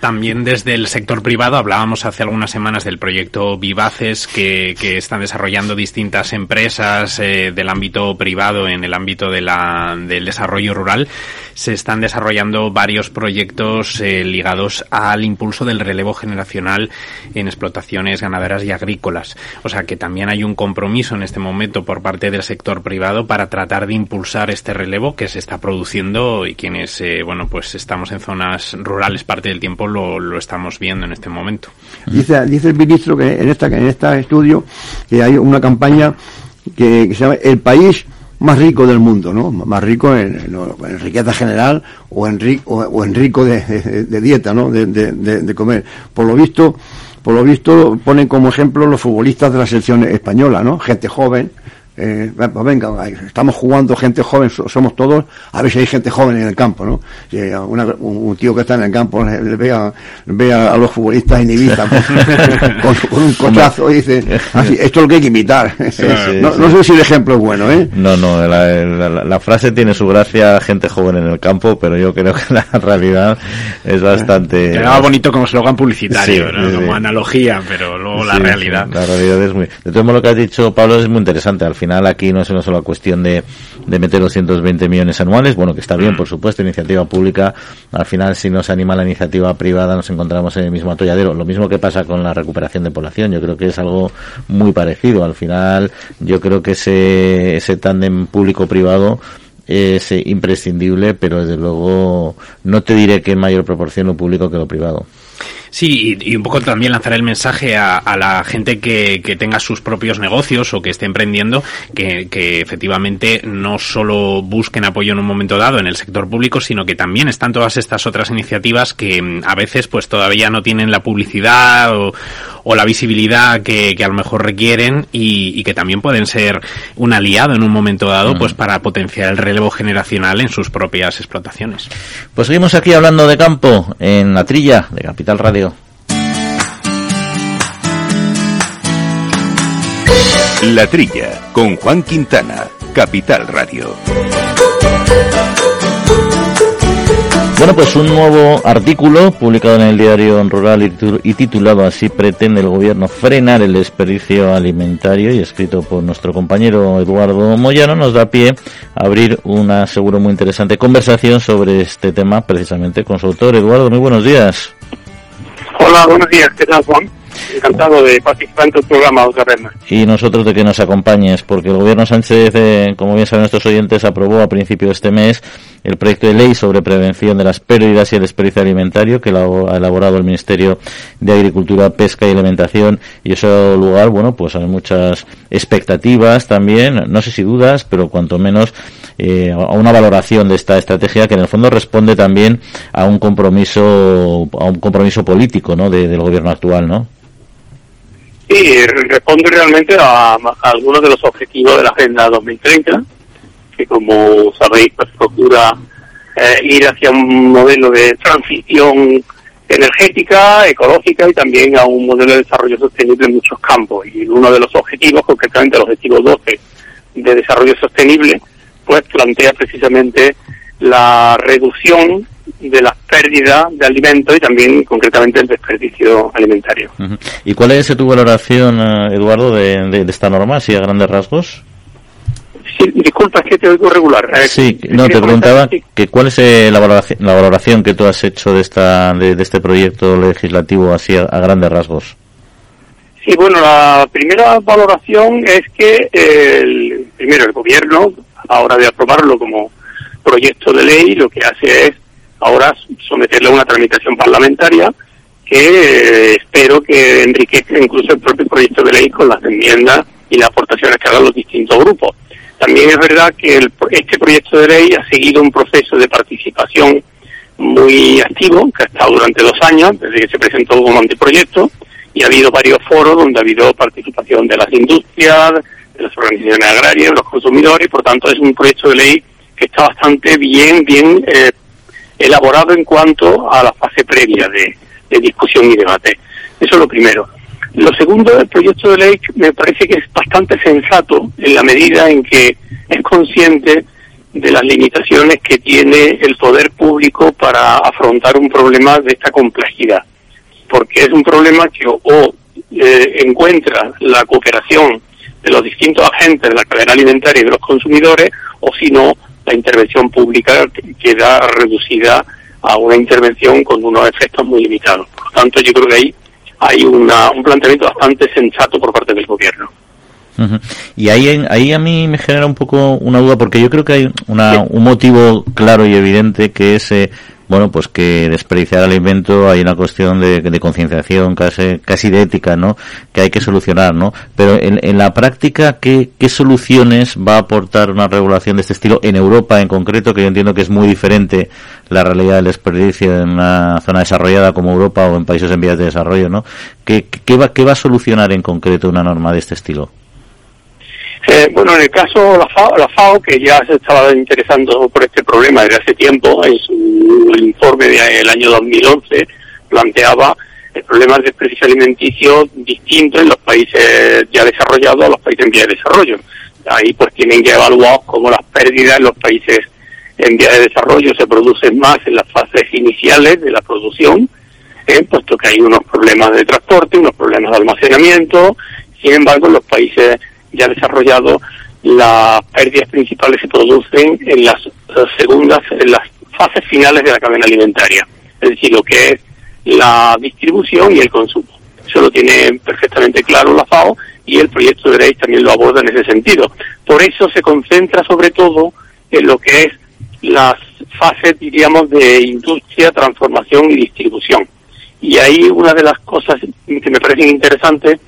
También desde el sector privado hablábamos hace algunas semanas del proyecto Vivaces que, que están desarrollando distintas empresas eh, del ámbito privado en el ámbito de la, del desarrollo rural. Se están desarrollando varios proyectos eh, ligados al impulso del relevo generacional en explotaciones ganaderas y agrícolas. O sea que también hay un compromiso en este momento por parte del privado para tratar de impulsar este relevo que se está produciendo y quienes, eh, bueno, pues estamos en zonas rurales parte del tiempo lo, lo, estamos viendo en este momento. Dice, dice el ministro que en esta en este estudio que hay una campaña que, se llama El país más rico del mundo, ¿no? Más rico en, riqueza general o en, rico, o, o en rico de, de, de dieta, ¿no? De, de, comer. Por lo visto, por lo visto ponen como ejemplo los futbolistas de la selección española, ¿no? Gente joven, eh, pues venga, estamos jugando gente joven, somos todos, a ver si hay gente joven en el campo, ¿no? Si una, un, tío que está en el campo le, le ve, a, ve a, los futbolistas en Ibiza con, con, un cochazo y dice, así, esto es lo que hay que imitar. Sí, sí, no, sí. no, sé si el ejemplo es bueno, ¿eh? No, no, la, la, la, frase tiene su gracia, gente joven en el campo, pero yo creo que la realidad es bastante... Quedaba bonito como eslogan publicitario, ¿no? como analogía, pero luego la realidad... la realidad es muy... De todo modo lo que has dicho, Pablo, es muy interesante. Al final final aquí no es una sola cuestión de, de meter 220 millones anuales, bueno, que está bien, por supuesto, iniciativa pública, al final si nos anima la iniciativa privada nos encontramos en el mismo atolladero. Lo mismo que pasa con la recuperación de población, yo creo que es algo muy parecido. Al final yo creo que ese, ese tándem público-privado es imprescindible, pero desde luego no te diré que en mayor proporción lo público que lo privado. Sí, y, y, un poco también lanzar el mensaje a, a la gente que, que, tenga sus propios negocios o que esté emprendiendo, que, que, efectivamente no solo busquen apoyo en un momento dado en el sector público, sino que también están todas estas otras iniciativas que mm, a veces pues todavía no tienen la publicidad o, o la visibilidad que, que, a lo mejor requieren y, y, que también pueden ser un aliado en un momento dado mm. pues para potenciar el relevo generacional en sus propias explotaciones. Pues seguimos aquí hablando de campo en la trilla de Capital Radio. La Trilla, con Juan Quintana, Capital Radio. Bueno, pues un nuevo artículo publicado en el diario Rural y titulado así pretende el gobierno frenar el desperdicio alimentario y escrito por nuestro compañero Eduardo Moyano nos da pie a abrir una seguro muy interesante conversación sobre este tema precisamente con su autor. Eduardo, muy buenos días. Hola, buenos días. ¿Qué tal, Juan? Encantado de participar en tu programa otra. Y nosotros de que nos acompañes, porque el gobierno Sánchez, eh, como bien saben nuestros oyentes, aprobó a principio de este mes el proyecto de ley sobre prevención de las pérdidas y el desperdicio alimentario que ha elaborado el Ministerio de Agricultura, Pesca y Alimentación y eso lugar, bueno, pues hay muchas expectativas también, no sé si dudas, pero cuanto menos eh, a una valoración de esta estrategia que en el fondo responde también a un compromiso a un compromiso político, ¿no? De, del gobierno actual, ¿no? Sí, responde realmente a, algunos de los objetivos de la Agenda 2030, que como sabéis, pues procura eh, ir hacia un modelo de transición energética, ecológica y también a un modelo de desarrollo sostenible en muchos campos. Y uno de los objetivos, concretamente el objetivo 12 de desarrollo sostenible, pues plantea precisamente la reducción de las pérdidas de alimentos y también concretamente el desperdicio alimentario. Uh -huh. ¿Y cuál es tu valoración, uh, Eduardo, de, de, de, esta norma, así a grandes rasgos? Sí, disculpa, es que te oigo regular. Eh, sí, no, te preguntaba sí. que cuál es eh, la, valoración, la valoración que tú has hecho de, esta, de, de este proyecto legislativo así a, a grandes rasgos. Sí, bueno, la primera valoración es que el, primero el gobierno, a hora de aprobarlo como proyecto de ley, lo que hace es ahora someterle a una tramitación parlamentaria que eh, espero que enriquezca incluso el propio proyecto de ley con las enmiendas y las aportaciones que hagan los distintos grupos. También es verdad que este proyecto de ley ha seguido un proceso de participación muy activo, que ha estado durante dos años, desde que se presentó como anteproyecto, y ha habido varios foros donde ha habido participación de las industrias, de las organizaciones agrarias, de los consumidores, y por tanto es un proyecto de ley que está bastante bien, bien eh, elaborado en cuanto a la fase previa de, discusión y debate. Eso es lo primero. Lo segundo, el proyecto de ley me parece que es bastante sensato en la medida en que es consciente de las limitaciones que tiene el poder público para afrontar un problema de esta complejidad. Porque es un problema que o, eh, encuentra la cooperación de los distintos agentes de la cadena alimentaria y de los consumidores, o si no, la intervención pública queda reducida a una intervención con unos efectos muy limitados. Por lo tanto, yo creo que ahí hay una, un planteamiento bastante sensato por parte del gobierno. Y ahí, ahí a mí me genera un poco una duda porque yo creo que hay una, un motivo claro y evidente que es eh, bueno, pues que desperdiciar alimento hay una cuestión de, concienciación, casi, casi de ética, ¿no? Que hay que solucionar, ¿no? Pero en, la práctica, ¿qué, ¿qué soluciones va a aportar una regulación de este estilo en Europa en concreto? Que yo entiendo que es muy diferente la realidad del desperdicio en una zona desarrollada como Europa o en países en vías de desarrollo, ¿no? ¿Qué, qué, va, qué va a solucionar en concreto una norma de este estilo? Eh, bueno, en el caso de la FAO, la FAO, que ya se estaba interesando por este problema desde hace tiempo, en su informe del año 2011 planteaba el problema del desperdicio alimenticio distinto en los países ya desarrollados a los países en vía de desarrollo. Ahí pues tienen que evaluar cómo las pérdidas en los países en vía de desarrollo se producen más en las fases iniciales de la producción, eh, puesto que hay unos problemas de transporte, unos problemas de almacenamiento. Sin embargo, en los países ya desarrollado, las pérdidas principales se producen en las segundas, en las fases finales de la cadena alimentaria, es decir, lo que es la distribución y el consumo. Eso lo tiene perfectamente claro la FAO y el proyecto de ley también lo aborda en ese sentido. Por eso se concentra sobre todo en lo que es las fases, diríamos, de industria, transformación y distribución. Y ahí una de las cosas que me parecen interesantes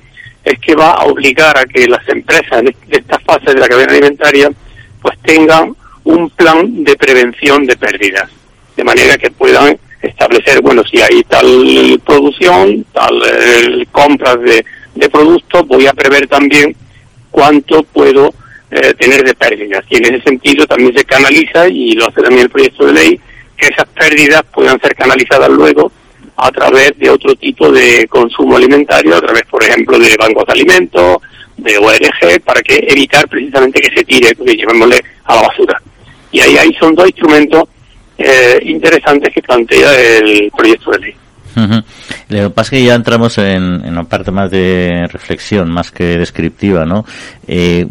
es que va a obligar a que las empresas de esta fase de la cadena alimentaria pues tengan un plan de prevención de pérdidas, de manera que puedan establecer, bueno, si hay tal producción, tal eh, compras de, de, productos, voy a prever también cuánto puedo eh, tener de pérdidas. Y en ese sentido también se canaliza, y lo hace también el proyecto de ley, que esas pérdidas puedan ser canalizadas luego a través de otro tipo de consumo alimentario, a través, por ejemplo, de bancos de alimentos, de ORG, para que evitar precisamente que se tire, que llevémosle a la basura. Y ahí, ahí son dos instrumentos eh, interesantes que plantea el proyecto de ley. Lo que pasa es que ya entramos en, en, una parte más de reflexión, más que descriptiva, ¿no? Eh,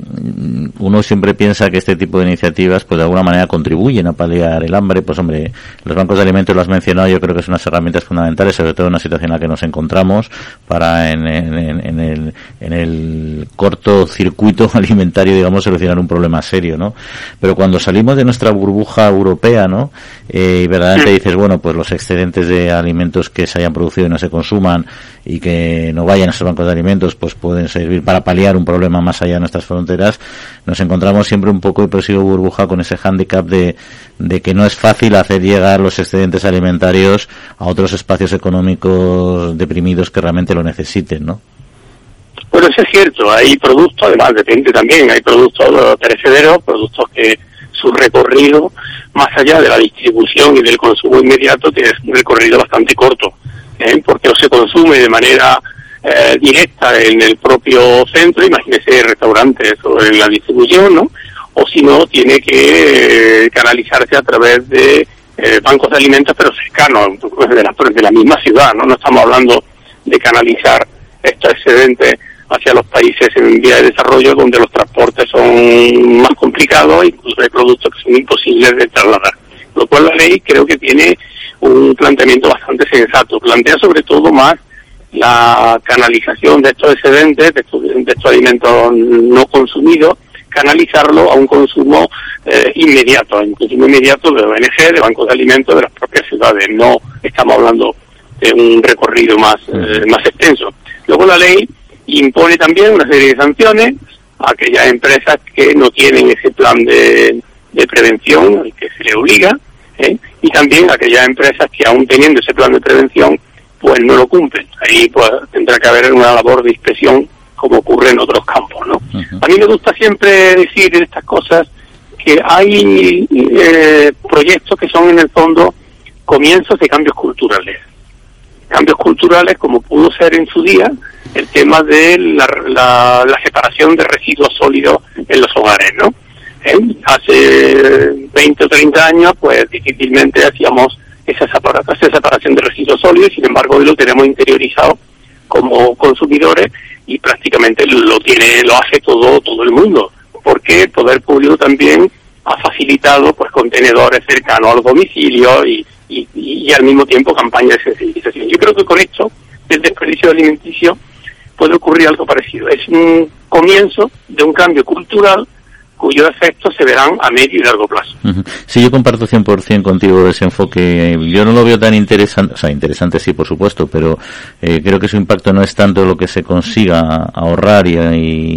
uno siempre piensa que este tipo de iniciativas, pues de alguna manera contribuyen a paliar el hambre. Pues hombre, los bancos de alimentos lo has mencionado, yo creo que son unas herramientas fundamentales, sobre todo en una situación en la que nos encontramos, para en, en, en el, en el corto circuito alimentario, digamos, solucionar un problema serio, ¿no? Pero cuando salimos de nuestra burbuja europea, ¿no? Eh, y verdaderamente dices, bueno, pues los excedentes de alimentos que se hayan producido y no se consuman y que no vayan a esos bancos de alimentos, pues pueden servir para paliar un problema más allá de nuestras fronteras, nos encontramos siempre un poco, y presido burbuja, con ese hándicap de, de que no es fácil hacer llegar los excedentes alimentarios a otros espacios económicos deprimidos que realmente lo necesiten, ¿no? Bueno, eso es cierto. Hay productos, además depende también, hay productos perecederos, productos que su recorrido, más allá de la distribución y del consumo inmediato, tiene un recorrido bastante corto, ¿eh? porque o se consume de manera eh, directa en el propio centro, imagínese restaurantes o en la distribución, ¿no? O si no, tiene que eh, canalizarse a través de eh, bancos de alimentos, pero cercanos, de la, de la misma ciudad, ¿no? No estamos hablando de canalizar estos excedentes hacia los países en vía de desarrollo donde los transportes son más complicados, incluso hay productos que son imposibles de trasladar. Lo cual la ley creo que tiene un planteamiento bastante sensato. Plantea sobre todo más la canalización de estos excedentes, de estos, de estos alimentos no consumidos, canalizarlo a un consumo eh, inmediato, a un consumo inmediato de ONG, de bancos de alimentos de las propias ciudades. No estamos hablando de un recorrido más, eh, más extenso. Luego la ley impone también una serie de sanciones a aquellas empresas que no tienen ese plan de, de prevención al que se le obliga, ¿eh? Y también aquellas empresas que aún teniendo ese plan de prevención, pues no lo cumplen. Ahí pues tendrá que haber una labor de inspección como ocurre en otros campos, ¿no? A mí me gusta siempre decir en estas cosas que hay eh, proyectos que son en el fondo comienzos de cambios culturales. Cambios culturales como pudo ser en su día el tema de la, la, separación de residuos sólidos en los hogares, ¿no? Hace 20 o 30 años, pues difícilmente hacíamos esa separación de residuos sólidos, sin embargo hoy lo tenemos interiorizado como consumidores y prácticamente lo tiene, lo hace todo, todo el mundo, porque el poder público también ha facilitado pues contenedores cercanos a los domicilios y, y, al mismo tiempo campañas de sensibilización. Yo creo que con esto, el desperdicio alimenticio, puede ocurrir algo parecido. Es un comienzo de un cambio cultural cuyos efectos se verán a medio y largo plazo. Sí, yo comparto 100% contigo ese enfoque. Yo no lo veo tan interesante, o sea, interesante sí, por supuesto, pero eh, creo que su impacto no es tanto lo que se consiga ahorrar y,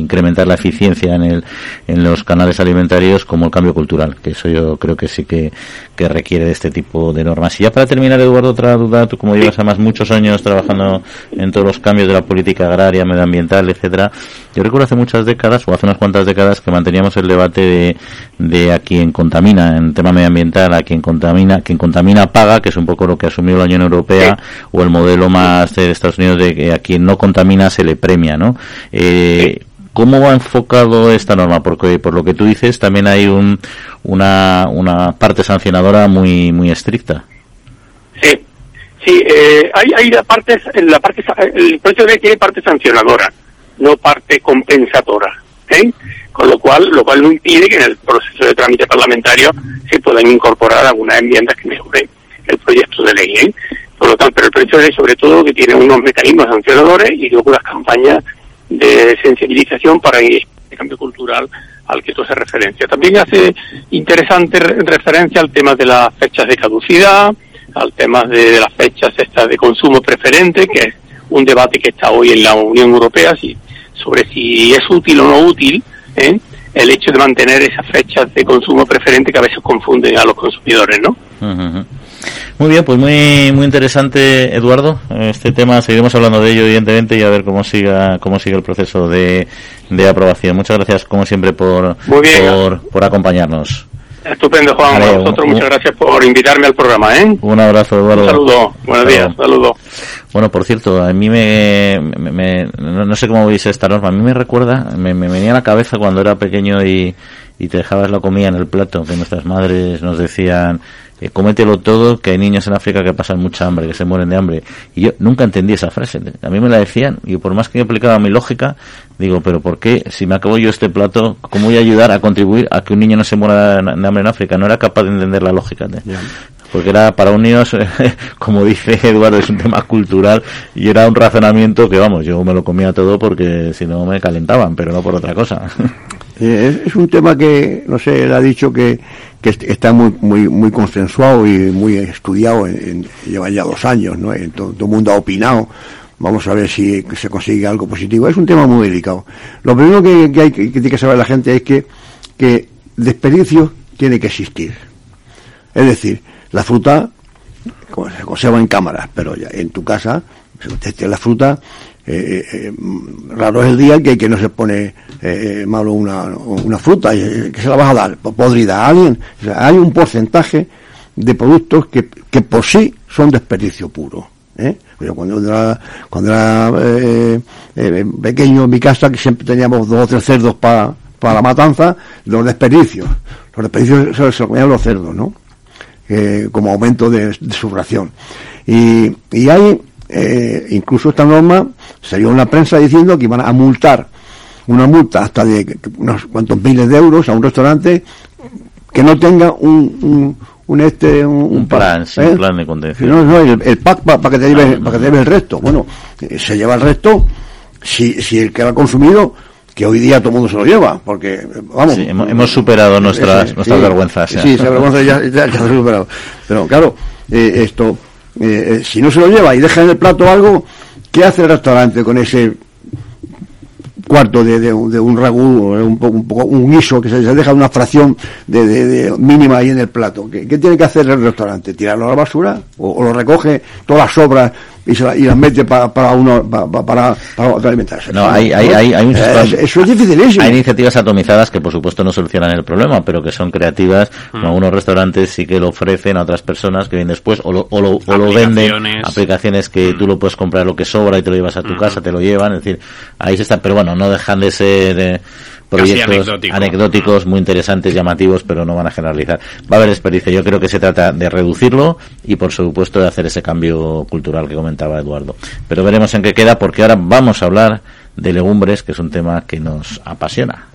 incrementar la eficiencia en, el, en los canales alimentarios como el cambio cultural, que eso yo creo que sí que, que requiere de este tipo de normas. Y ya para terminar, Eduardo, otra duda, tú como llevas además muchos años trabajando en todos los cambios de la política agraria, medioambiental, etcétera, yo recuerdo hace muchas décadas, o hace unas cuantas décadas, que manteníamos el debate de, de a quien contamina en tema medioambiental, a quien contamina, quien contamina paga, que es un poco lo que asumió la Unión Europea, o el modelo más de Estados Unidos de que a quien no contamina se le premia, ¿no? Eh, ¿Cómo va enfocado esta norma? Porque por lo que tú dices también hay un, una, una parte sancionadora muy muy estricta. Sí, sí, eh, hay, hay la parte, la parte, el proyecto de ley tiene parte sancionadora, no parte compensadora. ¿eh? Con lo cual lo cual no impide que en el proceso de trámite parlamentario se puedan incorporar algunas enmiendas que mejoren el proyecto de ley. ¿eh? Por lo tanto, pero el proyecto de ley sobre todo que tiene unos mecanismos sancionadores y luego las campañas de sensibilización para el cambio cultural al que tú haces referencia. También hace interesante referencia al tema de las fechas de caducidad, al tema de, las fechas estas de consumo preferente, que es un debate que está hoy en la Unión Europea si, sobre si es útil o no útil ¿eh? el hecho de mantener esas fechas de consumo preferente que a veces confunden a los consumidores, ¿no? Muy bien, pues muy muy interesante, Eduardo. Este tema seguiremos hablando de ello, evidentemente, y a ver cómo siga cómo sigue el proceso de, de aprobación. Muchas gracias, como siempre, por, por, por acompañarnos. Estupendo, Juan. a vosotros muchas gracias por invitarme al programa. ¿eh? Un abrazo, Eduardo. Un saludo. Buenos días. Saludo. Bueno, por cierto, a mí me, me, no, sé cómo veis esta norma, a mí me recuerda, me, me venía a la cabeza cuando era pequeño y, y te dejabas la comida en el plato, que nuestras madres nos decían, eh, comételo todo, que hay niños en África que pasan mucha hambre, que se mueren de hambre. Y yo nunca entendí esa frase. A mí me la decían, y por más que yo aplicaba mi lógica, digo, pero ¿por qué? Si me acabo yo este plato, ¿cómo voy a ayudar a contribuir a que un niño no se muera de hambre en África? No era capaz de entender la lógica. Porque era para un niño, como dice Eduardo, es un tema cultural y era un razonamiento que, vamos, yo me lo comía todo porque si no me calentaban, pero no por otra cosa. Es, un tema que, no sé, él ha dicho que, que está muy, muy, muy consensuado y muy estudiado, en, lleva ya dos años, ¿no? todo, el mundo ha opinado. Vamos a ver si se consigue algo positivo. Es un tema muy delicado. Lo primero que, hay que, tiene que saber la gente es que, que desperdicio tiene que existir. Es decir, la fruta se conserva en cámaras, pero ya en tu casa, la fruta eh, eh, raro es el día que, que no se pone eh, malo una, una fruta, que se la vas a dar podrida a alguien. hay un porcentaje de productos que, que por sí son desperdicio puro. ¿eh? cuando era, cuando era pequeño en mi casa, que siempre teníamos dos o tres cerdos para, la matanza, los desperdicios. Los desperdicios se, se comían los cerdos, ¿no? Como aumento de, de su ración. Y, y hay eh, incluso esta norma salió en la prensa diciendo que iban a multar una multa hasta de unos cuantos miles de euros a un restaurante que no tenga un, un este, un, plan, ¿eh? un plan de contención. No, no, el, pack para que te lleve, para que te lleve el resto. Bueno, eh, se lleva el resto si, si el que lo ha consumido que hoy día todo el mundo se lo lleva, porque, vamos... Sí, hemos, hemos superado nuestras, ese- nuestras sí, vergüenzas. ya. Sí, esa vergüenza ya, ya, ya se ha superado. Pero claro, eh, esto, eh, eh, si no se lo lleva y deja en el plato algo, ¿qué hace el restaurante con ese cuarto de, de, un- de un ragú, un, un, un guiso que se, se deja una fracción de, de- de mínima ahí en el plato? ¿Qué, qué tiene que hacer el restaurante? ¿Tirarlo a la basura? ¿O, o lo recoge todas las sobras y, se la- y las mete para, para uno pa- pa- para, para, alimentarse? No, hay, hay, hay, hay un sistema- eso- eso es dificilísimo. Hay iniciativas atomizadas que por supuesto no solucionan el problema, pero que son creativas. Como algunos restaurantes sí que lo ofrecen a otras personas que vienen después o lo, o lo, o lo venden. Aplicaciones. Que tú lo puedes comprar lo que sobra y te lo llevas a tu casa, te lo llevan. Es decir, ahí se está. Pero bueno, no dejan de ser eh, proyectos anecdótico. anecdóticos muy interesantes, llamativos, pero no van a generalizar. Va a haber experiencia. Yo creo que se trata de reducirlo y por supuesto de hacer ese cambio cultural que comentaba Eduardo. Pero veremos en qué queda porque ahora vamos a hablar de legumbres, que es un tema que nos apasiona.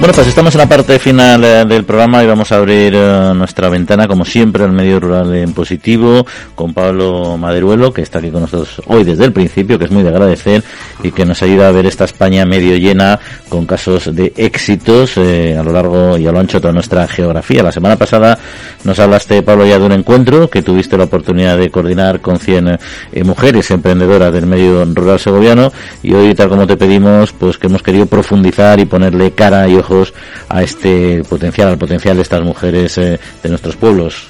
Bueno, pues estamos en la parte final eh, del programa y vamos a abrir eh, nuestra ventana, como siempre, al medio rural en positivo, con Pablo Maderuelo, que está aquí con nosotros hoy desde el principio, que es muy de agradecer y que nos ayuda a ver esta España medio llena con casos de éxitos eh, a lo largo y a lo ancho de toda nuestra geografía. La semana pasada nos hablaste, Pablo, ya de un encuentro que tuviste la oportunidad de coordinar con 100 eh, mujeres emprendedoras del medio rural segoviano y hoy, tal como te pedimos, pues que hemos querido profundizar y ponerle cara y a este potencial, al potencial de estas mujeres eh, de nuestros pueblos.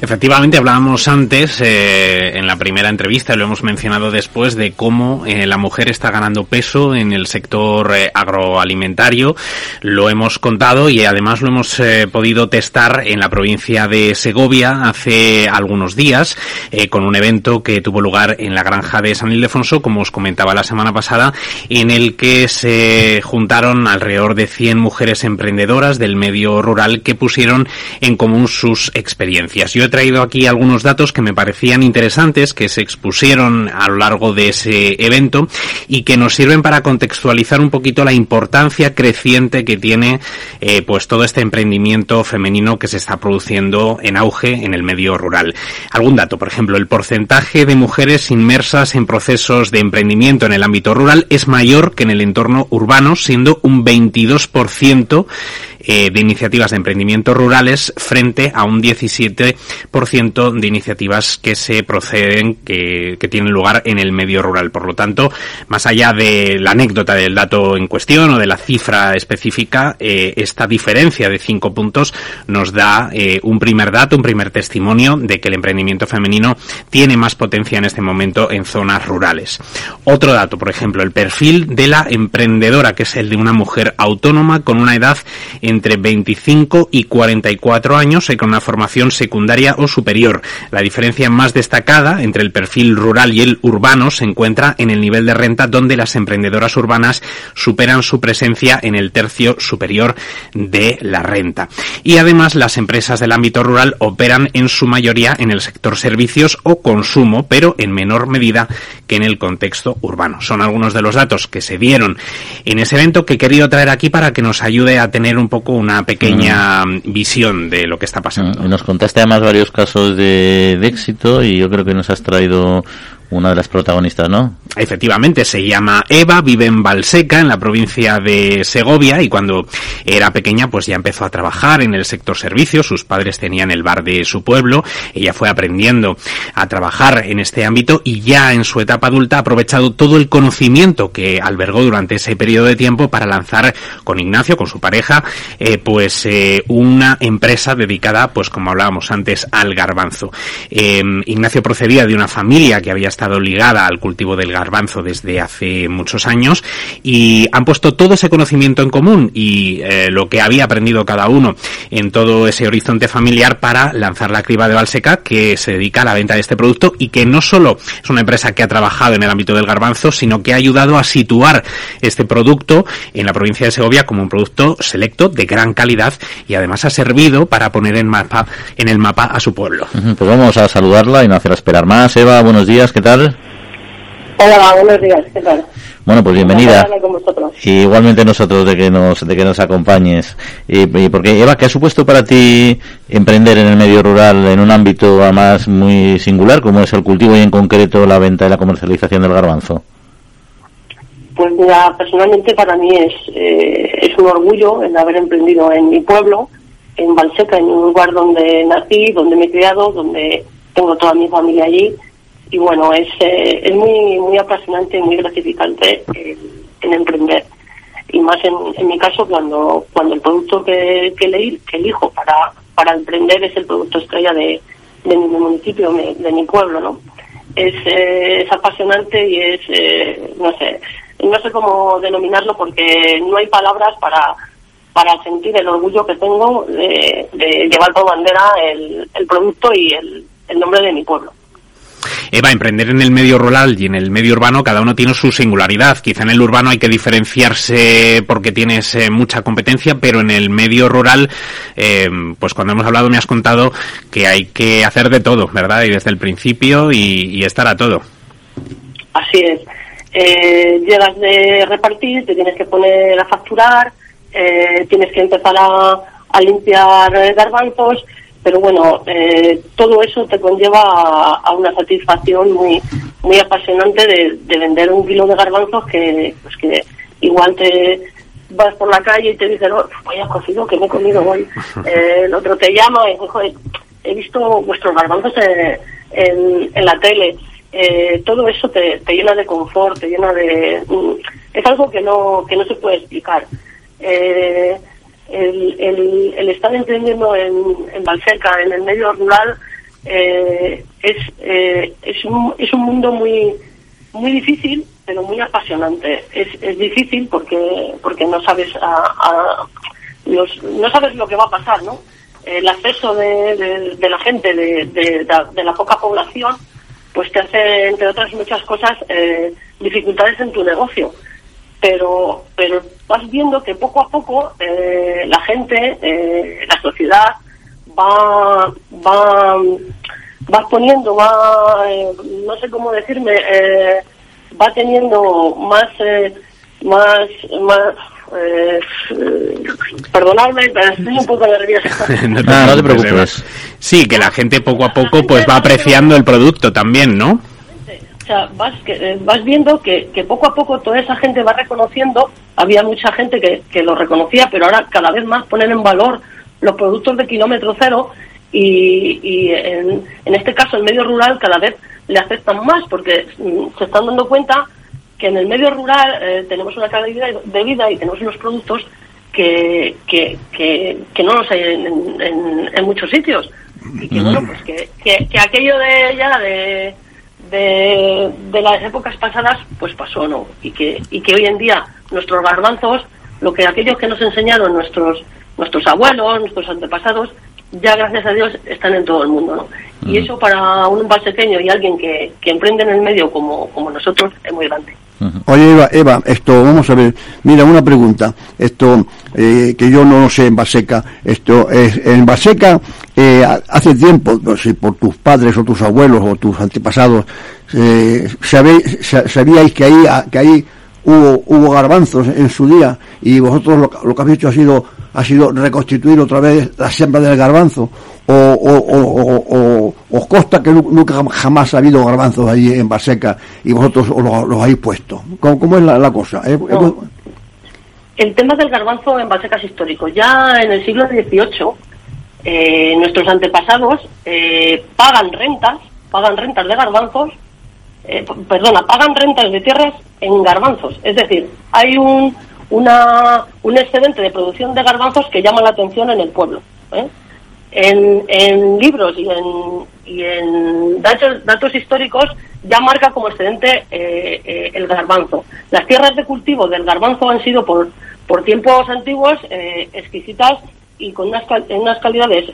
Efectivamente, hablábamos antes eh, en la primera entrevista, lo hemos mencionado después, de cómo eh, la mujer está ganando peso en el sector eh, agroalimentario. Lo hemos contado y además lo hemos podido testar en la provincia de Segovia hace algunos días, con un evento que tuvo lugar en la granja de San Ildefonso, como os comentaba la semana pasada, en el que se juntaron alrededor de 100 mujeres emprendedoras del medio rural que pusieron en común sus experiencias. Yo he traído aquí algunos datos que me parecían interesantes, que se expusieron a lo largo de ese evento y que nos sirven para contextualizar un poquito la importancia creciente que tiene eh, pues todo este emprendimiento femenino que se está produciendo en auge en el medio rural. Algún dato, por ejemplo, el porcentaje de mujeres inmersas en procesos de emprendimiento en el ámbito rural es mayor que en el entorno urbano, siendo un 22% eh, de iniciativas de emprendimiento rurales frente a un 17% de iniciativas que se proceden, que, que tienen lugar en el medio rural. Por lo tanto, más allá de la anécdota del dato en cuestión o de la cifra específica, eh, esta diferencia de cinco puntos nos da eh, un primer dato, un primer testimonio de que el emprendimiento femenino tiene más potencia en este momento en zonas rurales. Otro dato, por ejemplo, el perfil de la emprendedora, que es el de una mujer autónoma con una edad entre 25 y 44 años y con una formación secundaria o superior. La diferencia más destacada entre el perfil rural y el urbano se encuentra en el nivel de renta donde las emprendedoras urbanas superan su presencia en el tercio superior de la renta. Y además las empresas del ámbito rural operan en su mayoría en el sector servicios o consumo, pero en menor medida que en el contexto urbano. Son algunos de los datos que se dieron en ese evento que he querido traer aquí para que nos ayude a tener un una pequeña visión de lo que está pasando. Y nos contaste además varios casos de, de éxito y yo creo que nos has traído una de las protagonistas, ¿no? Efectivamente, se llama Eva, vive en Valseca, en la provincia de Segovia, y cuando era pequeña, pues ya empezó a trabajar en el sector servicios. Sus padres tenían el bar de su pueblo. Ella fue aprendiendo a trabajar en este ámbito y ya en su etapa adulta ha aprovechado todo el conocimiento que albergó durante ese periodo de tiempo para lanzar con Ignacio, con su pareja, eh, pues eh, una empresa dedicada, pues como hablábamos antes, al garbanzo. Eh, Ignacio procedía de una familia que había estado ligada al cultivo del garbanzo desde hace muchos años y han puesto todo ese conocimiento en común y eh, lo que había aprendido cada uno en todo ese horizonte familiar para lanzar la criba de Valseca que se dedica a la venta de este producto y que no solo es una empresa que ha trabajado en el ámbito del garbanzo, sino que ha ayudado a situar este producto en la provincia de Segovia como un producto selecto de gran calidad y además ha servido para poner en mapa en el mapa a su pueblo. Pues vamos a saludarla y no hacer esperar más. Eva, buenos días. Hola, buenos días, ¿qué tal? Bueno, pues bienvenida. Y igualmente nosotros de que nos de que nos acompañes. Y, porque Eva, ¿qué ha supuesto para ti emprender en el medio rural en un ámbito además muy singular como es el cultivo y en concreto la venta y la comercialización del garbanzo? Pues mira, personalmente para mí es eh, es un orgullo el haber emprendido en mi pueblo, en Valseca, en un lugar donde nací, donde me he criado, donde tengo toda mi familia allí y bueno, es, eh, es muy, muy apasionante y muy gratificante en emprender. Y más en, en, mi caso cuando, cuando el producto que, que, le, que elijo para, para emprender es el producto estrella de, de mi municipio, de mi pueblo, ¿no? Es, eh, es apasionante y es, eh, no sé, no sé cómo denominarlo porque no hay palabras para, para sentir el orgullo que tengo de, de llevar por bandera el, el producto y el, el nombre de mi pueblo. Eva, emprender en el medio rural y en el medio urbano, cada uno tiene su singularidad. Quizá en el urbano hay que diferenciarse porque tienes eh, mucha competencia, pero en el medio rural, eh, pues cuando hemos hablado me has contado que hay que hacer de todo, ¿verdad? Y desde el principio y, estar a todo. Así es. Eh, llegas de repartir, te tienes que poner a facturar, tienes que empezar a, a limpiar garbanzos, pero bueno, eh, todo eso te conlleva a, una satisfacción muy muy apasionante de, vender un kilo de garbanzos que pues que igual te vas por la calle y te dicen, oh, vaya cocido que me he comido hoy. Eh, el otro te llama y dice, he visto vuestros garbanzos en, en, la tele. Eh, todo eso te, te, llena de confort, te llena de... Mm, es algo que no, que no se puede explicar. Eh, el, el, estar emprendiendo en, en Valseca, en el medio rural, eh, es, eh, es, un, es un mundo muy, muy difícil, pero muy apasionante. Es, es difícil porque, porque no sabes a, los, no sabes lo que va a pasar, ¿no? El acceso de, de, la gente, de, de, la poca población, pues te hace, entre otras muchas cosas, eh, dificultades en tu negocio pero pero vas viendo que poco a poco eh, la gente, eh, la sociedad va va va poniendo, va eh, no sé cómo decirme, va teniendo más más más perdonadme, pero estoy un poco nerviosa. no, te, no te preocupes. Sí, que la gente poco a poco pues va apreciando el producto también, ¿no? Sea, vas, que, eh, vas viendo que, poco a poco toda esa gente va reconociendo, había mucha gente que, que lo reconocía, pero ahora cada vez más ponen en valor los productos de kilómetro cero y, y en, en, este caso el medio rural cada vez le aceptan más porque mm, se están dando cuenta que en el medio rural eh, tenemos una calidad de vida y tenemos unos productos que, que, que, no los hay en, en, muchos sitios. Y que bueno pues que, que, aquello de ya de de, de las épocas pasadas, pues pasó, ¿no? Y que, y que hoy en día nuestros garbanzos, lo que aquellos que nos enseñaron nuestros, nuestros abuelos, nuestros antepasados, ya gracias a Dios están en todo el mundo, ¿no? Y eso para un pequeño y alguien que, que emprende en el medio como, como nosotros es muy grande. Oye, Eva, Eva, esto, vamos a ver, mira, una pregunta, esto, eh, que yo no sé en Baseca, esto, es, en Baseca, eh, hace tiempo, no sé, por tus padres o tus abuelos o tus antepasados, eh, sabíais que ahí, que ahí hubo, hubo garbanzos en su día y vosotros lo, lo que habéis hecho ha sido, ha sido reconstituir otra vez la siembra del garbanzo o, o, os consta que nunca jamás ha habido garbanzos allí en Baseca y vosotros los, habéis puesto. ¿Cómo, es la, cosa? El tema del garbanzo en Baseca es histórico. Ya en el siglo XVIII eh, nuestros antepasados eh, pagan rentas, pagan rentas de garbanzos, eh, perdona, pagan rentas de tierras en garbanzos. Es decir, hay un, una, un excedente de producción de garbanzos que llama la atención en el pueblo. ¿eh? en, en libros y en, y en datos, datos históricos ya marca como excedente eh, eh, el garbanzo. Las tierras de cultivo del garbanzo han sido por, por tiempos antiguos eh, exquisitas y con unas, unas calidades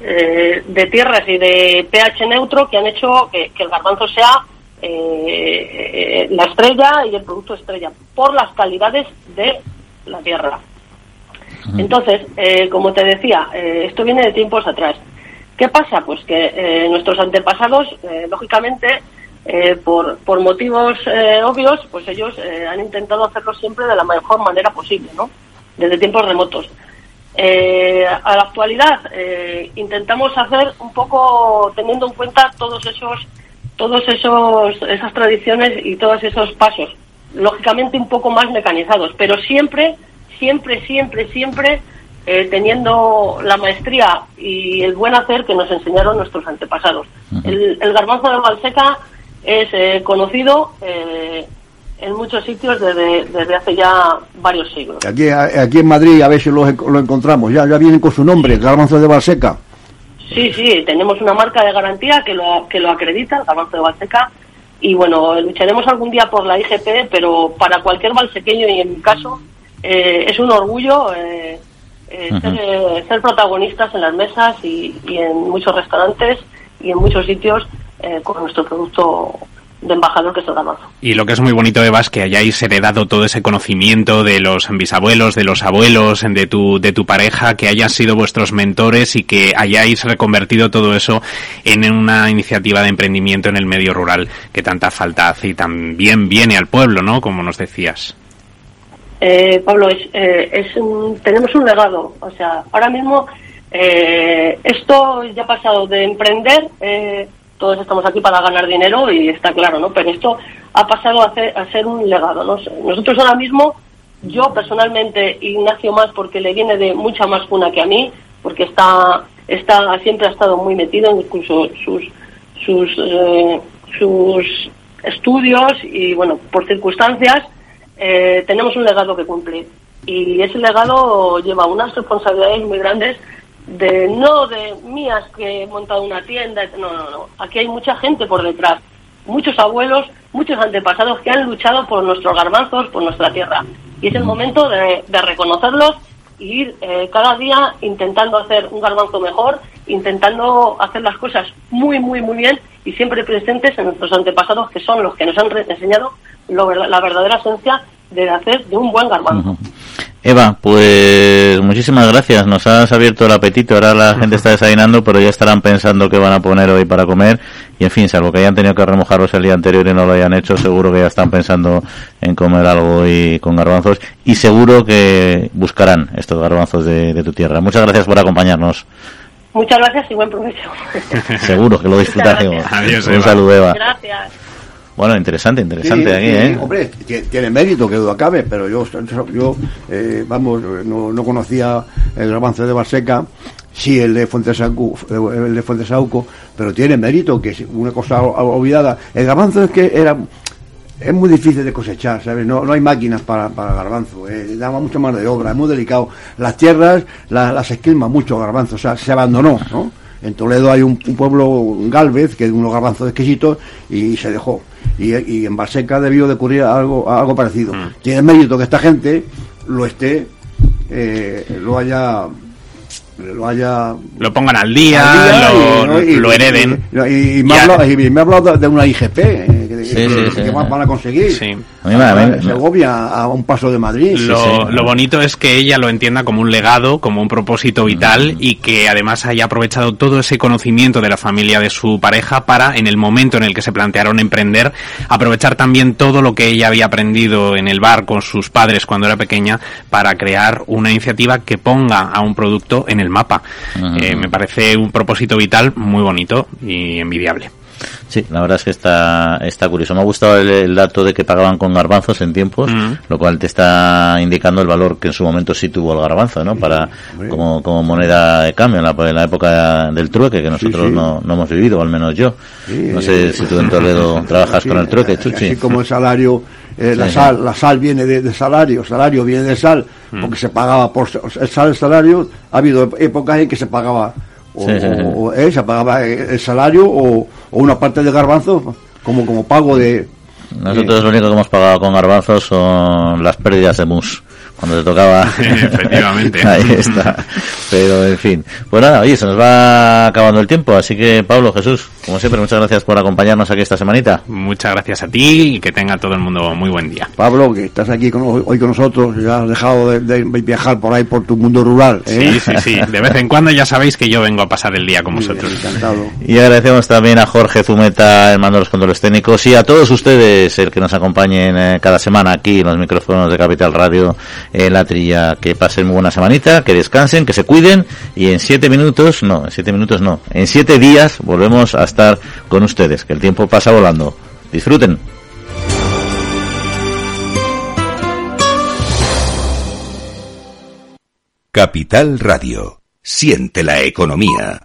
de tierras y de pH neutro que han hecho que, que el garbanzo sea la estrella y el producto estrella por las calidades de la tierra. Entonces, eh, como te decía, eh, esto viene de tiempos atrás. ¿Qué pasa? Pues que eh, nuestros antepasados, lógicamente, eh, por, por motivos eh, obvios, pues ellos eh, han intentado hacerlo siempre de la mejor manera posible, ¿no? Desde tiempos remotos. Eh, a la actualidad eh, intentamos hacer un poco teniendo en cuenta todos esos todos esos esas tradiciones y todos esos pasos lógicamente un poco más mecanizados pero siempre siempre siempre siempre eh, teniendo la maestría y el buen hacer que nos enseñaron nuestros antepasados. El, el garbanzo de Valseca es eh, conocido eh, en muchos sitios desde, desde hace ya varios siglos Aquí, aquí en Madrid a ver si lo, lo encontramos. Ya, ya vienen con su nombre, Garbanzo de Balseca. Sí, sí, tenemos una marca de garantía que lo, que lo acredita, el garbanzo de Balseca, y bueno, lucharemos algún día por la IGP, pero para cualquier balsequeño, y en mi caso, eh, es un orgullo eh, eh, ser, eh, ser protagonistas en las mesas y, y en muchos restaurantes y en muchos sitios eh, con nuestro producto de embajador que es el garbanzo. Y lo que es muy bonito, Eva, es que hayáis heredado todo ese conocimiento de los bisabuelos, de los abuelos, de tu, de tu pareja, que hayan sido vuestros mentores y que hayáis reconvertido todo eso en una iniciativa de emprendimiento en el medio rural que tanta falta hace y también viene al pueblo, ¿no? Como nos decías. Eh, Pablo, es, eh, es un- tenemos un legado. O sea, ahora mismo eh, esto ya ha pasado de emprender, eh, todos estamos aquí para ganar dinero y está claro, ¿no? Pero esto ha pasado a, ser- a ser un legado. ¿no? Nosotros ahora mismo, yo personalmente, Ignacio más porque le viene de mucha más cuna que a mí, porque está, está siempre ha estado muy metido, incluso sus, sus, eh, sus estudios y, bueno, por circunstancias, eh, tenemos un legado que cumplir. Y ese legado lleva unas responsabilidades muy grandes de no de mías que he montado una tienda, no, no, no. Aquí hay mucha gente por detrás, muchos abuelos, muchos antepasados que han luchado por nuestros garbanzos, por nuestra tierra. Y es el momento de, reconocerlos y ir eh, cada día intentando hacer un garbanzo mejor, intentando hacer las cosas muy, muy, muy bien y siempre presentes en nuestros antepasados que son los que nos han enseñado lo la verdadera esencia de hacer de un buen garbanzo. Eva, pues muchísimas gracias. Nos has abierto el apetito. Ahora la gente está desayunando, pero ya estarán pensando qué van a poner hoy para comer. Y en fin, salvo que hayan tenido que remojarlos el día anterior y no lo hayan hecho, seguro que ya están pensando en comer algo hoy con garbanzos. Y seguro que buscarán estos garbanzos de, de tu tierra. Muchas gracias por acompañarnos. Muchas gracias y buen provecho. seguro que lo disfrutaremos. Muchas gracias. Un Adiós, saludo, Eva. Gracias. Bueno, interesante, interesante Sí, aquí, sí, ¿eh? Hombre, ti- tiene mérito, que duda cabe, pero yo, yo eh, vamos, no, no conocía el garbanzo de Barseca, sí el de Fuentesauco, el de Fuentesauco, pero tiene mérito, que es una cosa olvidada. El garbanzo es que era es muy difícil de cosechar, ¿sabes? No, no hay máquinas para, para garbanzo, eh, daba mucha mano de obra, es muy delicado. Las tierras la- las esquilma mucho garbanzo, o sea, se abandonó, ¿no? En Toledo hay un, un pueblo, Galvez, que es unos garbanzos exquisitos, y se dejó. Y, y en Barseca debió de ocurrir algo, algo parecido. Tiene mérito que esta gente lo esté, eh, lo haya lo haya Lo pongan al día, al día lo, y, ¿no? y- lo hereden. y, y- me, ha hablado, y me ha hablado de- de una IGP eh, Sí, que- sí, que sí. van van a conseguir Sí. A mí a mí me- Segovia a un paso de Madrid Lo, sí. lo bonito es que ella lo entienda como un legado, como un propósito vital y que además haya aprovechado todo ese conocimiento de la familia de su pareja para, en el momento en el que se plantearon emprender, aprovechar también todo lo que ella había aprendido en el bar con sus padres cuando era pequeña para crear una iniciativa que ponga a un producto en el mapa. Eh, me parece un propósito vital muy bonito y envidiable. Sí, la verdad es que está, está curioso. Me ha gustado el, el dato de que pagaban con garbanzos en tiempos, Mm. lo cual te está indicando el valor que en su momento sí tuvo el garbanzo, ¿no? Para, como, como moneda de cambio en la, en la época del trueque, que nosotros sí. No, no hemos vivido, o al menos yo. Sí, no sé eh, si tú en Toledo trabajas con el trueque, así Chuchi. como el salario, eh, la, sal, la sal viene de, de salario, salario viene de sal, Mm. porque se pagaba por el sal, el salario, ha habido épocas en que se pagaba, o, Sí, sí, sí. o- o, eh, se pagaba el salario o, o una parte de garbanzo como, como pago de... Nosotros lo único que hemos pagado con garbanzos son las pérdidas de mus. Cuando te tocaba. Efectivamente. Ahí está. Pero, en fin. Pues nada, oye, se nos va acabando el tiempo, así que, Pablo, Jesús, como siempre, muchas gracias por acompañarnos aquí esta semanita. Muchas gracias a ti y que tenga todo el mundo muy buen día. Pablo, que estás aquí con, hoy con nosotros, ya has dejado de, de viajar por ahí por tu mundo rural. ¿eh? Sí, sí, sí. De vez en cuando ya sabéis que yo vengo a pasar el día con vosotros. Encantado. Y agradecemos también a Jorge Zumeta, el mando de los controles técnicos, y a todos ustedes el que nos acompañen eh, cada semana aquí en los micrófonos de Capital Radio en la trilla. Que pasen muy buena semanita, que descansen, que se cuiden y en siete minutos, no, en siete minutos no, en siete días volvemos a estar con ustedes, que el tiempo pasa volando. Disfruten. Capital Radio. Siente la economía.